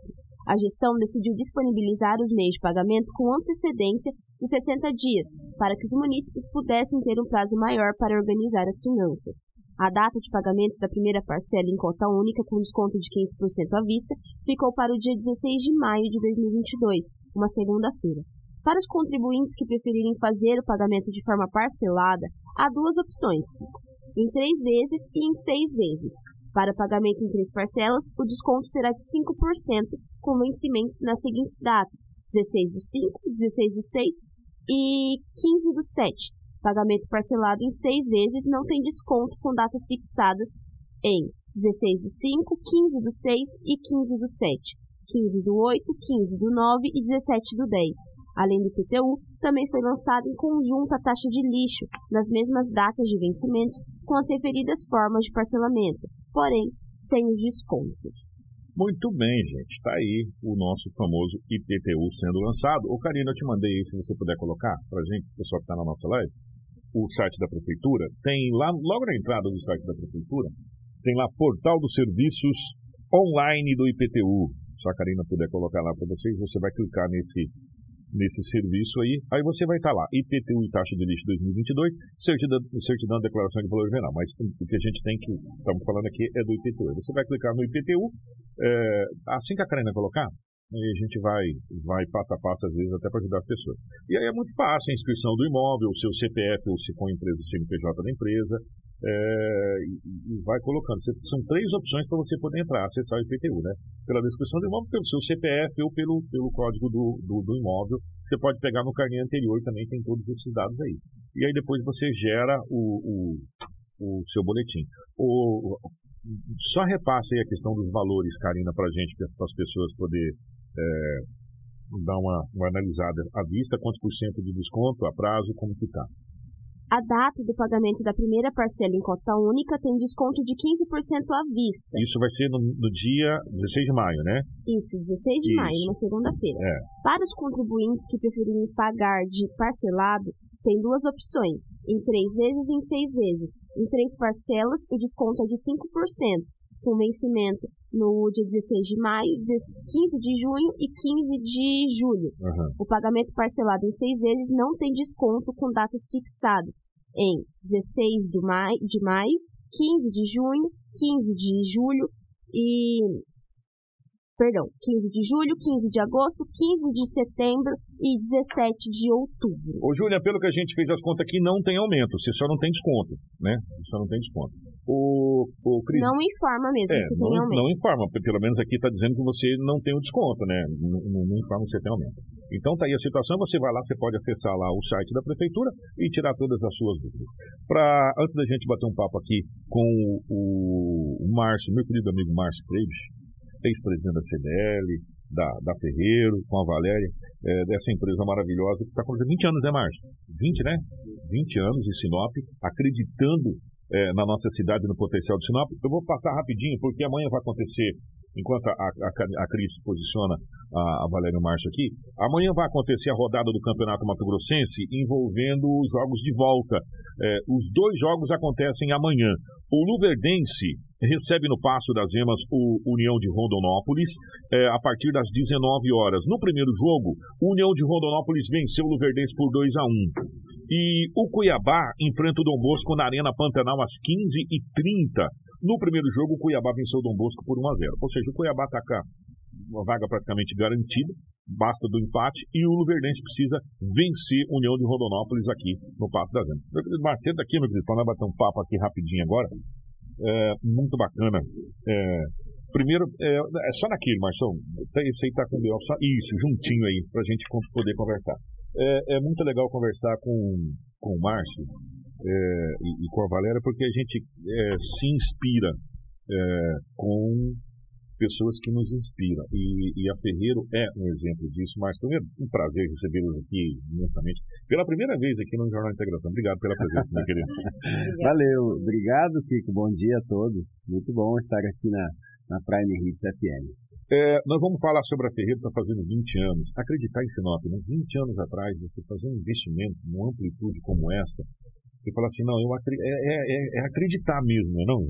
A gestão decidiu disponibilizar os meios de pagamento com antecedência de 60 dias, para que os munícipes pudessem ter um prazo maior para organizar as finanças. A data de pagamento da primeira parcela em cota única, com desconto de 15% à vista, ficou para o dia 16 de maio de 2022, uma segunda-feira. Para os contribuintes que preferirem fazer o pagamento de forma parcelada, há duas opções, em três vezes e em seis vezes. Para pagamento em três parcelas, o desconto será de 5%, com vencimentos nas seguintes datas: 16 do 5, 16 do 6 e 15 do 7, Pagamento parcelado em seis vezes não tem desconto com datas fixadas em 16 do 5, 15 do 6 e 15 do 7, 15 do 8, 15 do 9 e 17 do 10. Além do PTU, também foi lançado em conjunto a taxa de lixo, nas mesmas datas de vencimentos, com as referidas formas de parcelamento, porém sem os descontos. Muito bem, gente. Está aí o nosso famoso IPTU sendo lançado. Ô, Karina, eu te mandei aí, se você puder colocar para gente, pessoal que está na nossa live o site da prefeitura, tem lá, logo na entrada do site da prefeitura, tem lá portal dos serviços online do IPTU. Se a Karina puder colocar lá para vocês, você vai clicar nesse, nesse serviço aí, aí você vai estar tá lá, IPTU e taxa de lixo 2022, certidão, certidão de declaração de valor venal, mas o que a gente tem que, estamos falando aqui é do IPTU. Você vai clicar no IPTU, é, assim que a Karina colocar, e a gente vai, vai passo a passo, às vezes, até para ajudar as pessoas. E aí é muito fácil a inscrição do imóvel, o seu CPF ou se com a empresa, o CNPJ da empresa, é, e, vai colocando. São três opções para você poder entrar, acessar o IPTU, né? Pela descrição do imóvel, pelo seu CPF ou pelo, pelo código do, do, do imóvel. Você pode pegar no carnê anterior, também tem todos esses dados aí. E aí depois você gera o, o, o seu boletim. O, só repasse aí a questão dos valores, Karina, para a gente, para as pessoas poderem é, dar uma, uma analisada à vista, quantos por cento de desconto, a prazo, como que está? A data do pagamento da primeira parcela em cota única tem desconto de 15% à vista. Isso vai ser no, no, dia 16 de maio, né? Isso, 16 de Isso. maio, numa segunda-feira. É. Para os contribuintes que preferirem pagar de parcelado, tem duas opções, em três vezes e em seis vezes. Em três parcelas, o desconto é de 5%, com vencimento no dia 16 de maio, 15 de junho e 15 de julho. Aham. O pagamento parcelado em seis vezes não tem desconto com datas fixadas em 16 do mai, de maio, 15 de junho, 15 de julho e. Perdão, 15 de julho, 15 de agosto, 15 de setembro e 17 de outubro. Ô, Júlia, pelo que a gente fez as contas aqui, não tem aumento. Você só não tem desconto, né? Você só não tem desconto. O, o Cris... Não informa mesmo É, se não, tem aumento. não informa, pelo menos aqui está dizendo que você não tem o desconto, né? Não, não- não informa que você tem aumento. Então tá aí a situação, você vai lá, você pode acessar lá o site da prefeitura e tirar todas as suas dúvidas. Pra, antes da gente bater um papo aqui com o, o Márcio, meu querido amigo Márcio Freires, ex-presidente da CDL, da, da Ferreiro, com a Valéria, é, dessa empresa maravilhosa que está com 20 anos, né, Márcio? 20, né? 20 anos em Sinop, acreditando é, na nossa cidade, no potencial de Sinop. Eu vou passar rapidinho, porque amanhã vai acontecer, enquanto a, a, a Cris posiciona a, a Valéria e o Márcio aqui, amanhã vai acontecer a rodada do Campeonato Mato Grossense envolvendo os jogos de volta. É, os dois jogos acontecem amanhã. O Luverdense recebe no Passo das Emas o União de Rondonópolis é, a partir das 19 horas. No primeiro jogo, o União de Rondonópolis venceu o Luverdense por 2 a 1 e o Cuiabá enfrenta o Dom Bosco na Arena Pantanal às 15h30. No primeiro jogo, o Cuiabá venceu o Dom Bosco por 1 a 0 Ou seja, o Cuiabá está a- uma vaga praticamente garantida, basta do empate, e o Luverdense precisa vencer a União de Rondonópolis aqui no Passo das Emas. Meu querido Marcelo, tá aqui, meu querido, para nós bater um papo aqui rapidinho agora. É, muito bacana. É, primeiro, é, é só naquele. Tá- Esse aí tá com o Isso, juntinho aí, pra gente con- poder conversar. É, é muito legal conversar com, com o Márcio é, e, e com a Valéria, porque a gente é, se inspira é, com pessoas que nos inspiram. E, e a Ferreiro é um exemplo disso. Mas primeiro, um prazer recebê-los aqui imensamente. Pela primeira vez aqui no Jornal Integração. Obrigado pela presença, meu querido. Valeu, obrigado, Kiko. Bom dia a todos. Muito bom estar aqui na, na Prime Hits FM. É, nós vamos falar sobre a Ferreira, está fazendo 20 anos. Acreditar em Sinop, né? 20 anos atrás, você fazer um investimento numa amplitude como essa, você fala assim, não, eu acri- é, é- é- é acreditar mesmo, não é não?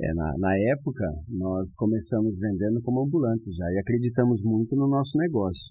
É, na, na época, nós começamos vendendo como ambulante já e acreditamos muito no nosso negócio.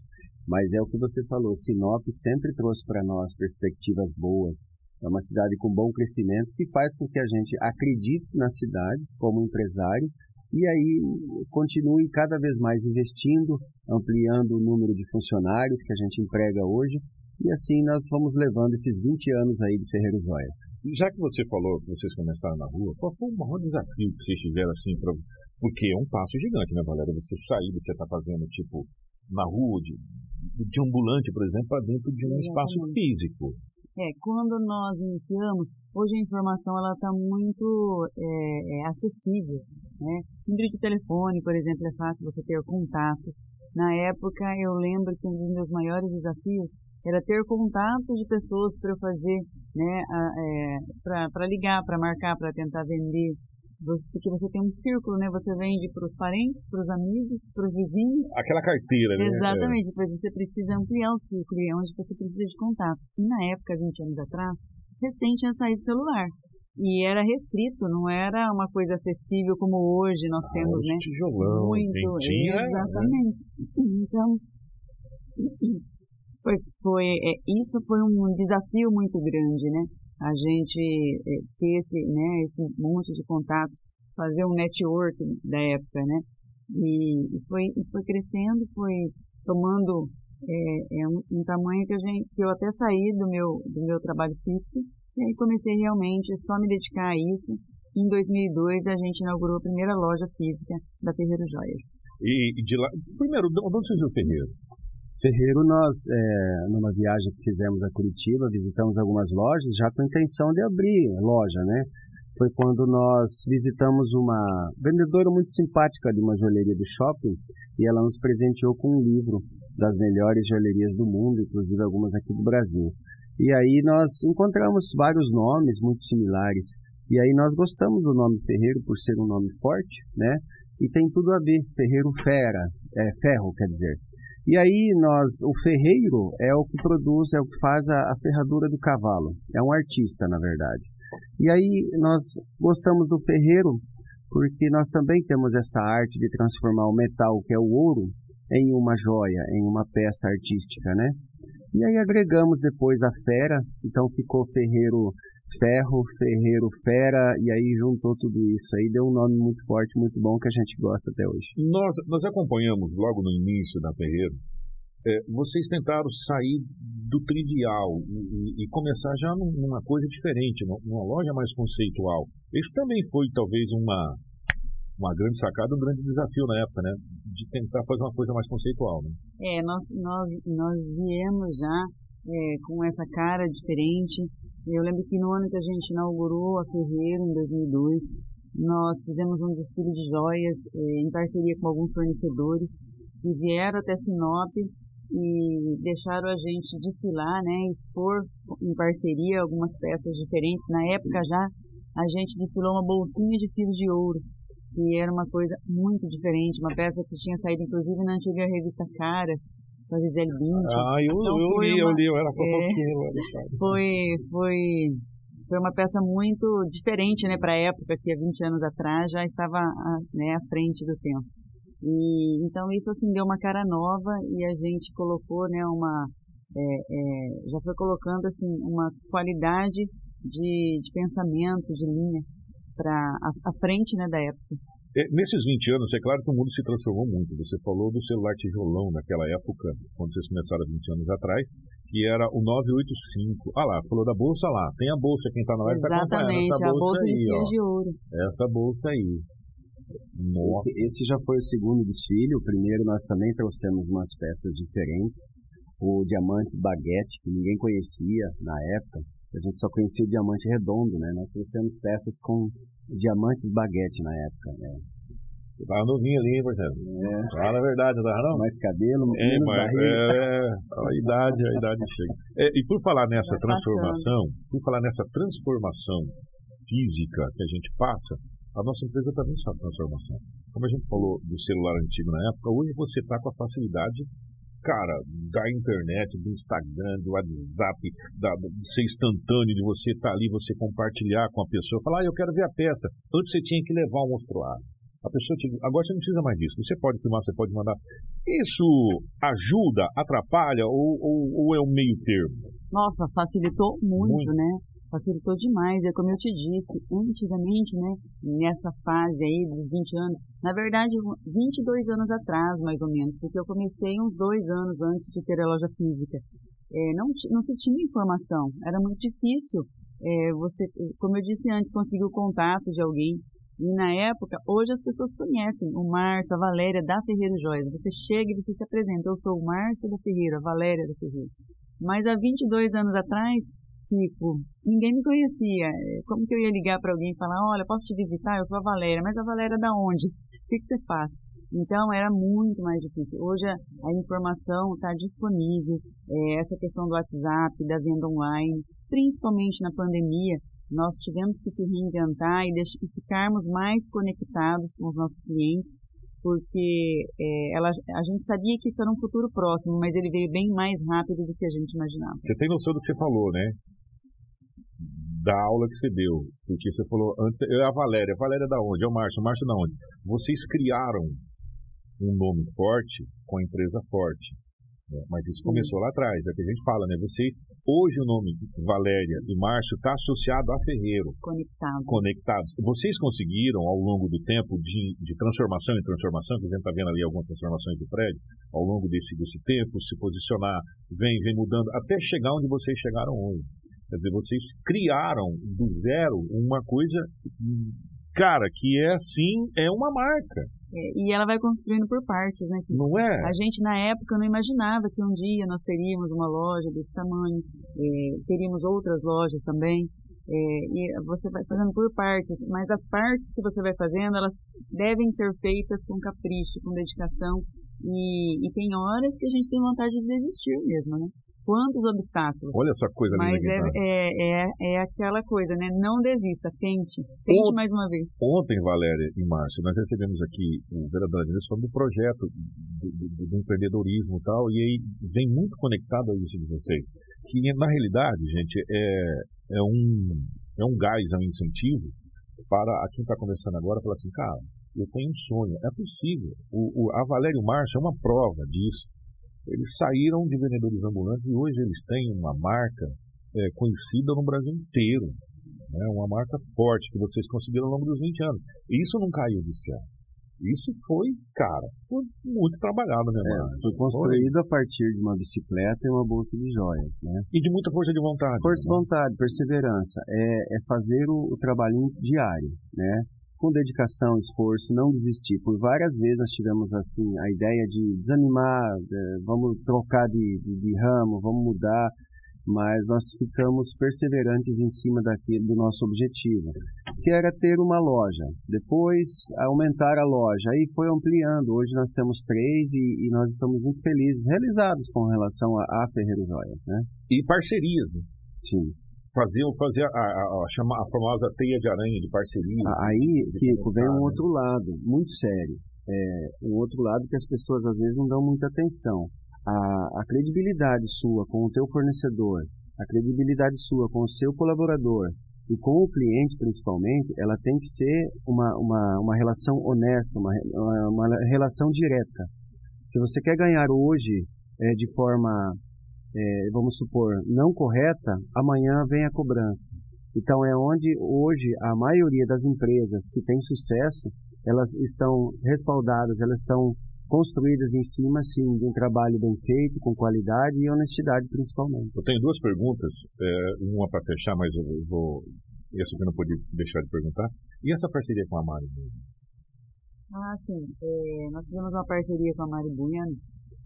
Mas é o que você falou, Sinop sempre trouxe para nós perspectivas boas. É uma cidade com bom crescimento que faz com que a gente acredite na cidade como empresário e aí continue cada vez mais investindo, ampliando o número de funcionários que a gente emprega hoje e assim nós vamos levando esses 20 anos aí de Ferreiro Joias. Já que você falou que vocês começaram na rua, qual foi o maior desafio que vocês tiveram assim? Pra... Porque é um passo gigante, né, Valéria? Você sair do que você está fazendo, tipo, na rua, de, de ambulante, por exemplo, para dentro de um espaço físico. É, quando nós iniciamos, hoje a informação ela está muito é, é, acessível, né? Número de telefone, por exemplo, é fácil você ter contatos. Na época, eu lembro que um dos meus maiores desafios era ter contato de pessoas para eu fazer, né, é, para ligar, para marcar, para tentar vender. Você, porque você tem um círculo, né? Você vende para os parentes, para os amigos, para os vizinhos. Aquela carteira, né? Exatamente. Depois você precisa ampliar o círculo e é onde você precisa de contatos. E na época, 20 anos atrás, recém tinha saído celular. E era restrito, não era uma coisa acessível como hoje nós Ah, temos, os né? tijolão, Muito, né? exatamente. Então, foi, foi, é, isso foi um desafio muito grande, né? A gente é, ter esse, né, esse monte de contatos, fazer um network da época, né? E, e foi, foi crescendo, foi tomando é, é um, um tamanho que, a gente, que eu até saí do meu, do meu trabalho fixo e aí comecei realmente só me dedicar a isso. Em 2002 a gente inaugurou a primeira loja física da Ferreiro Joias. E, e de lá. Primeiro, de onde surgiu o Ferreiro? Ferreiro, nós, é, numa viagem que fizemos a Curitiba, visitamos algumas lojas já com a intenção de abrir loja, né? Foi quando nós visitamos uma vendedora muito simpática de uma joalheria do shopping e ela nos presenteou com um livro das melhores joalherias do mundo, inclusive algumas aqui do Brasil. E aí nós encontramos vários nomes muito similares. E aí nós gostamos do nome Ferreiro por ser um nome forte, né? E tem tudo a ver, Ferreiro Fera, é, ferro, quer dizer. E aí nós, o ferreiro é o que produz, é o que faz a, a ferradura do cavalo. É um artista, na verdade. E aí nós gostamos do ferreiro porque nós também temos essa arte de transformar o metal, que é o ouro, em uma joia, em uma peça artística, né? E aí agregamos depois a fera, então ficou Ferreiro Ferro, Ferreiro Fera, e aí juntou tudo isso aí, deu um nome muito forte, muito bom, que a gente gosta até hoje. Nós, nós acompanhamos logo no início da Ferreiro, é, vocês tentaram sair do trivial e, e, começar já numa coisa diferente, numa loja mais conceitual. Isso também foi talvez uma, uma grande sacada, um grande desafio na época, né? De tentar fazer uma coisa mais conceitual, né? É, nós, nós, nós viemos já é, com essa cara diferente. Eu lembro que no ano que a gente inaugurou a Ferreira, em 2002, nós fizemos um desfile de joias é, em parceria com alguns fornecedores que vieram até Sinop e deixaram a gente desfilar, né, expor em parceria algumas peças diferentes. Na época já a gente desfilou uma bolsinha de fio de ouro, que era uma coisa muito diferente, uma peça que tinha saído inclusive na antiga revista Caras, com a Gisele Bündchen. Ah, eu, então, eu li, uma, eu li, eu era fofoqueiro. É, foi, foi, foi uma peça muito diferente, né, para a época, que há 20 anos atrás já estava né, à frente do tempo. E, então isso assim deu uma cara nova e a gente colocou, né, uma, é, é, já foi colocando assim uma qualidade de, de pensamento, de linha para a, a, frente, né, da época. É, nesses 20 anos, é claro que o mundo se transformou muito. Você falou do celular tijolão naquela época, quando vocês começaram há 20 anos atrás, que era o 985. Ah lá, falou da bolsa lá. Tem a bolsa, quem está na live está acompanhando essa bolsa, bolsa aí, de ó. De ouro. Essa bolsa aí. Esse, esse, já foi o segundo desfile. O primeiro nós também trouxemos umas peças diferentes. O diamante baguete, que ninguém conhecia na época. A gente só conhecia o diamante redondo, né? Nós trouxemos peças com diamantes baguete na época, né? Você tava novinho ali, hein, parceiro? É. Fala a verdade, não tava não? Mais cabelo, é, menos mas, barriga. É, a idade, a idade chega. É, e por falar nessa transformação, por falar nessa transformação física que a gente passa, a nossa empresa também está em transformação. Como a gente falou do celular antigo na época, hoje você está com a facilidade, cara, da internet, do Instagram, do WhatsApp, da, de ser instantâneo, de você estar tá ali, você compartilhar com a pessoa, falar, ah, eu quero ver a peça. Antes você tinha que levar o mostruário. A pessoa te... Agora você não precisa mais disso. Você pode filmar, você pode mandar. Isso ajuda, atrapalha ou, ou, ou é um meio termo? Nossa, facilitou muito, muito. né? Facilitou demais. É como eu te disse, antigamente, né, nessa fase aí dos 20 anos, na verdade, 22 anos atrás, mais ou menos, porque eu comecei uns dois anos antes de ter a loja física. É, não, não se tinha informação, era muito difícil é, você, como eu disse antes, conseguir o contato de alguém. E na época, hoje as pessoas conhecem o Márcio, a Valéria da Ferreira Joias. Você chega e você se apresenta, eu sou o Márcio da Ferreira, a Valéria da Ferreira. Mas há 22 anos atrás, tipo, ninguém me conhecia. Como que eu ia ligar para alguém e falar, olha, posso te visitar? Eu sou a Valéria. Mas a Valéria da onde? O que, que você faz? Então era muito mais difícil. Hoje a, a informação está disponível, é, essa questão do WhatsApp, da venda online, principalmente na pandemia, nós tivemos que se reinventar e, deixar, e ficarmos mais conectados com os nossos clientes, porque é, ela, a gente sabia que isso era um futuro próximo, mas ele veio bem mais rápido do que a gente imaginava. Você tem noção do que você falou, né? Da aula que você deu. Porque você falou antes, eu é a Valéria. A Valéria da onde? É o Márcio. O Márcio da onde? Vocês criaram um nome forte com a empresa forte. Né? Mas isso começou lá atrás, é que a gente fala, né? Vocês, hoje o nome Valéria e Márcio está associado a Ferreiro. Conectado. Conectados. Vocês conseguiram, ao longo do tempo, de, de transformação em transformação, que a gente está vendo ali algumas transformações do prédio, ao longo desse, desse tempo, se posicionar, vem, vem mudando, até chegar onde vocês chegaram hoje. Quer dizer, vocês criaram do zero uma coisa, cara, que é assim, é uma marca. É, e ela vai construindo por partes, né? Não é? A gente, na época, não imaginava que um dia nós teríamos uma loja desse tamanho, é, teríamos outras lojas também. É, e você vai fazendo por partes, mas as partes que você vai fazendo, elas devem ser feitas com capricho, com dedicação. E, e tem horas que a gente tem vontade de desistir mesmo, né? Quantos obstáculos. Olha essa coisa Mas é, é, é, é, aquela coisa, né? Não desista, tente. Tente Ont mais uma vez. Ontem, Valéria e Márcio, nós recebemos aqui o vereador Adilson falando do projeto do, do, do, empreendedorismo e tal, e aí vem muito conectado a isso de vocês. Que na realidade, gente, é, é, um, é um gás, é um incentivo para a quem está começando agora e fala assim, cara, eu tenho um sonho, é possível. O, o, a Valério Márcio é uma prova disso. Eles saíram de vendedores ambulantes e hoje eles têm uma marca é, conhecida no Brasil inteiro. Né? Uma marca forte que vocês conseguiram ao longo dos 20 anos. E isso não caiu do céu. Isso foi, cara, foi muito trabalhado, né, mano? É, foi construído foi. a partir de uma bicicleta e uma bolsa de joias, né? E de muita força de vontade. Força de né? vontade, perseverança. É, é fazer o, o trabalhinho diário, né? Com dedicação, esforço, não desistir. Por várias vezes nós tivemos, assim, a ideia de desanimar, de, vamos trocar de, de, de ramo, vamos mudar mas nós ficamos perseverantes em cima daquele, do nosso objetivo, que era ter uma loja. Depois, aumentar a loja. Aí foi ampliando. Hoje nós temos três e, e nós estamos muito felizes, realizados com relação a, a Ferreiro Joia. Né? E parcerias. Né? Sim. Faziam fazer a, a, a, famosa teia de aranha de parceria. Aí que vem um outro lado, muito sério. É, um outro lado que as pessoas às vezes não dão muita atenção a, a credibilidade sua com o teu fornecedor, a credibilidade sua com o seu colaborador e com o cliente principalmente, ela tem que ser uma, uma, uma relação honesta, uma, uma relação direta. Se você quer ganhar hoje é, de forma, é, vamos supor, não correta, amanhã vem a cobrança. Então é onde hoje a maioria das empresas que têm sucesso, elas estão respaldadas, elas estão construídas em cima, sim, de um trabalho bem feito, com qualidade e honestidade principalmente. Eu tenho duas perguntas, é, uma para fechar, mas eu vou. Essa que eu não podia deixar de perguntar. E essa parceria com a Mari? Ah, sim. É, nós fizemos uma parceria com a Mari Bueno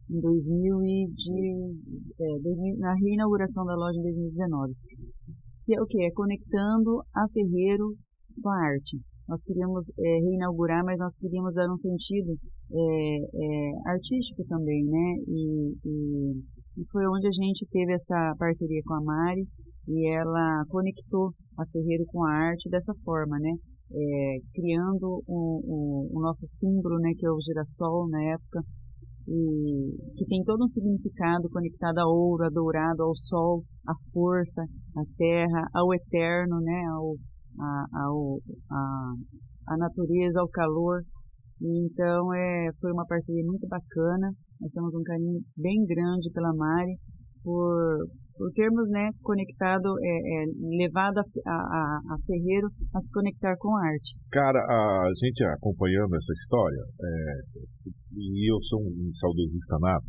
em 2000 e de, é, na reinauguração da loja em 2019. Que é o que? É conectando a Ferreiro com a arte nós queríamos é, reinaugurar, mas nós queríamos dar um sentido é, é, artístico também, né? E, e, e, foi onde a gente teve essa parceria com a Mari e ela conectou a Ferreiro com a arte dessa forma, né? É, criando o, o, o, nosso símbolo, né? Que é o girassol na época e que tem todo um significado conectado ao ouro, a dourado, ao sol, à força, à terra, ao eterno, né? Ao, a, ao, a, a natureza, ao calor. Então é, foi uma parceria muito bacana. Nós temos um carinho bem grande pela Mari por, por termos né, conectado, é, é, levado a, a, a, Ferreiro a se conectar com a arte. Cara, a gente acompanhando essa história, é, e eu sou um saudosista nato,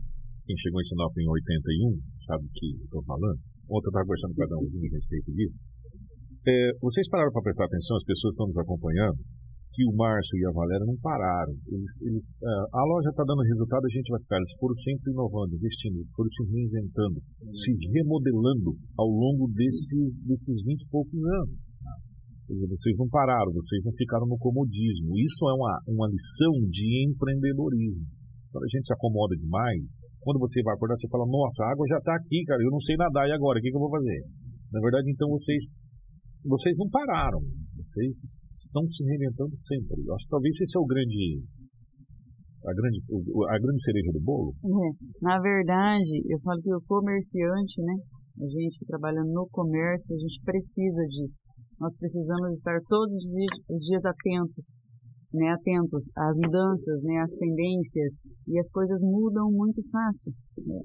quem chegou em Sinop em 81 sabe o que estou falando. Ontem eu estava conversando com cada um a respeito disso. É, vocês pararam para prestar atenção, as pessoas estão nos acompanhando, que o Márcio e a Valéria não pararam. Eles, eles, uh, a loja está dando resultado, a gente vai ficar. Eles foram sempre inovando, investindo, foram se reinventando, se remodelando ao longo desse, desses 20 e poucos anos. Dizer, vocês não pararam, vocês não ficaram no comodismo. Isso é uma, uma lição de empreendedorismo. Quando a gente se acomoda demais, quando você vai acordar, você fala: Nossa, a água já está aqui, cara, eu não sei nadar, e agora? O que, que eu vou fazer? Na verdade, então vocês vocês não pararam. Vocês estão se reinventando sempre. Eu acho que talvez esse é o grande a grande, a grande cereja do bolo? É. Na verdade, eu falo que o comerciante, né? A gente que trabalha no comércio, a gente precisa disso. Nós precisamos estar todos os dias, os dias atentos, né? Atentos às mudanças, né? Às tendências. E as coisas mudam muito fácil.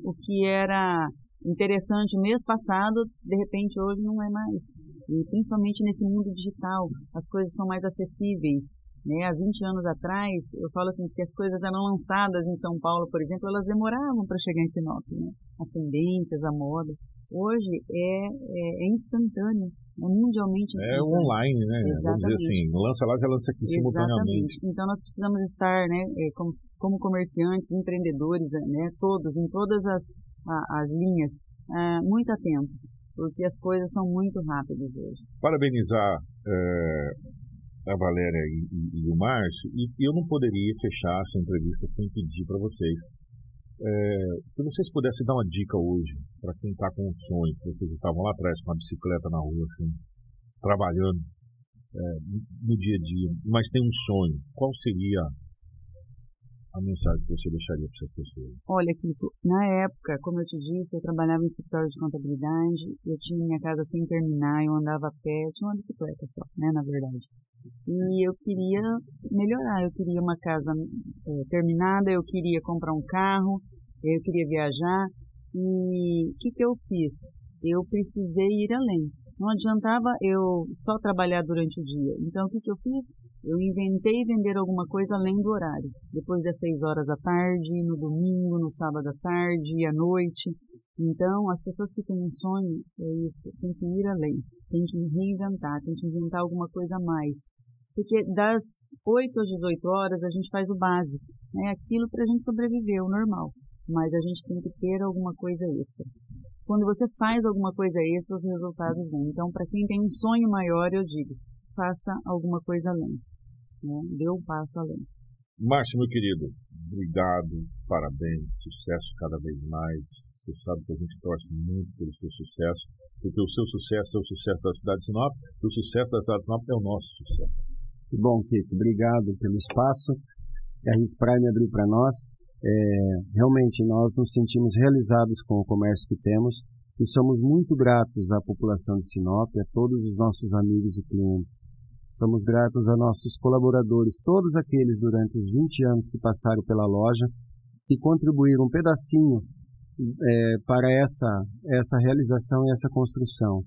O que era interessante mês passado, de repente hoje não é mais. E principalmente nesse mundo digital, as coisas são mais acessíveis. Né? Há 20 anos atrás, eu falo assim que as coisas eram lançadas em São Paulo, por exemplo, elas demoravam para chegar em Sinop. Né? As tendências, a moda. Hoje é, é, é instantâneo, é mundialmente é instantâneo. É online, né? Exatamente. Vamos dizer assim, lança lá, já lança aqui simultaneamente. Então nós precisamos estar, né, é, como, como comerciantes, empreendedores, né, todos, em todas as, as linhas, é, muito atentos porque as coisas são muito rápidas hoje. Parabenizar é, a Valéria e, e, e, o Márcio, e eu não poderia fechar essa entrevista sem pedir para vocês. É, se vocês pudessem dar uma dica hoje para quem está com um sonho, que vocês estavam lá atrás com a bicicleta na rua, assim, trabalhando é, no dia a dia, mas tem um sonho, qual seria a mensagem que você deixaria para essas pessoas? Olha, Kiko, na época, como eu te disse, eu trabalhava em escritório de contabilidade, eu tinha minha casa sem terminar, eu andava a pé, tinha uma bicicleta só, né, na verdade. E eu queria melhorar, eu queria uma casa é, terminada, eu queria comprar um carro, eu queria viajar. E o que, que eu fiz? Eu precisei ir além. Não adiantava eu só trabalhar durante o dia. Então, o que, que eu fiz? Eu inventei vender alguma coisa além do horário. Depois das seis horas da tarde, no domingo, no sábado à tarde, à noite. Então, as pessoas que têm um sonho, é isso, tem que ir além. Tem que reinventar, tem que inventar alguma coisa a mais. Porque das 8 às 18 horas a gente faz o básico, né? aquilo para a gente sobreviver, o normal. Mas a gente tem que ter alguma coisa extra. Quando você faz alguma coisa extra, os resultados vêm. Então, para quem tem um sonho maior, eu digo, faça alguma coisa além. Né? Dê um passo além. Márcio, meu querido, obrigado, parabéns, sucesso cada vez mais. Você sabe que a gente torce muito pelo seu sucesso, porque o seu sucesso é o sucesso da cidade de Sinop, e o sucesso da cidade de Sinop é o nosso sucesso. Que bom, Kiko. Obrigado pelo espaço que a Ris Prime abriu para nós. É, realmente nós nos sentimos realizados com o comércio que temos e somos muito gratos à população de Sinop, a todos os nossos amigos e clientes. Somos gratos a nossos colaboradores, todos aqueles durante os 20 anos que passaram pela loja e contribuíram um pedacinho é, para essa, essa realização e essa construção.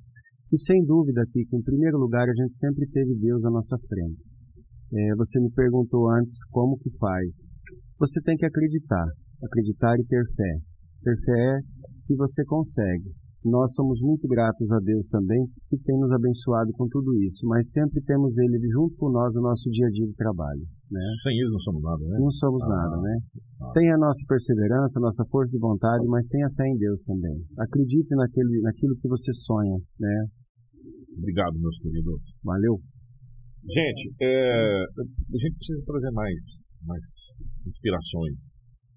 E sem dúvida que, em primeiro lugar, a gente sempre teve Deus à nossa frente. É, você me perguntou antes como que faz. Você tem que acreditar, acreditar e ter fé. Ter fé que você consegue. Nós somos muito gratos a Deus também, que tem nos abençoado com tudo isso, mas sempre temos Ele junto com nós no nosso dia a dia de trabalho. Né? Sem Ele não somos nada, né? Não somos ah, nada, né? Ah. Tem a nossa perseverança, a nossa força de vontade, mas tenha fé em Deus também. Acredite naquele, naquilo que você sonha, né? Obrigado, meus queridos. Valeu. Gente, é, a gente precisa trazer mais, mais inspirações.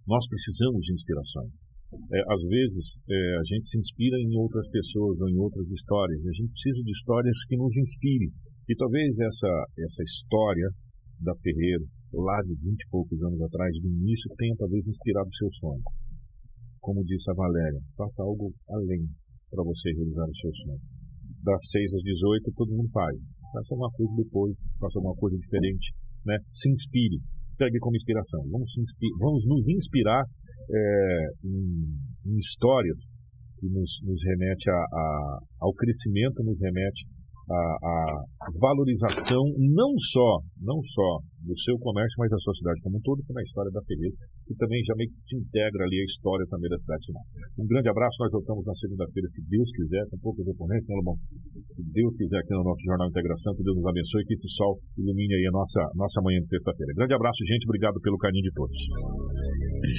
Nós precisamos de inspirações. É, às vezes é, a gente se inspira em outras pessoas ou em outras histórias. A gente precisa de histórias que nos inspirem. E talvez essa, essa história da Ferreira, lá de 20 e poucos anos atrás, do início, tenha talvez inspirado o seu sonho. Como disse a Valéria, faça algo além para você realizar o seu sonho. Das 6 às 18, todo mundo faz. Faça uma coisa depois, faça uma coisa diferente. Né? Se inspire pegue como inspiração. Vamos, vamos nos inspirar é, em, em, histórias que nos, nos remete a, a, ao crescimento, nos remete a, a, valorização não só, não só do seu comércio, mas da sua cidade como um todo, como a história da Ferreira, que também já meio que se integra ali a história também da cidade de Sinop. Um grande abraço, nós voltamos na segunda-feira, se Deus quiser, com poucos oponentes, né, Lobão? Se Deus quiser, aqui no nosso Jornal Integração, que Deus nos abençoe, que esse sol ilumine aí a nossa, nossa manhã de sexta-feira. Grande abraço, gente, obrigado pelo carinho de todos.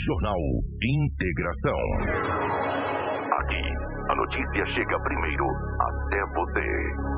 Jornal Integração. Aqui, a notícia chega primeiro até você.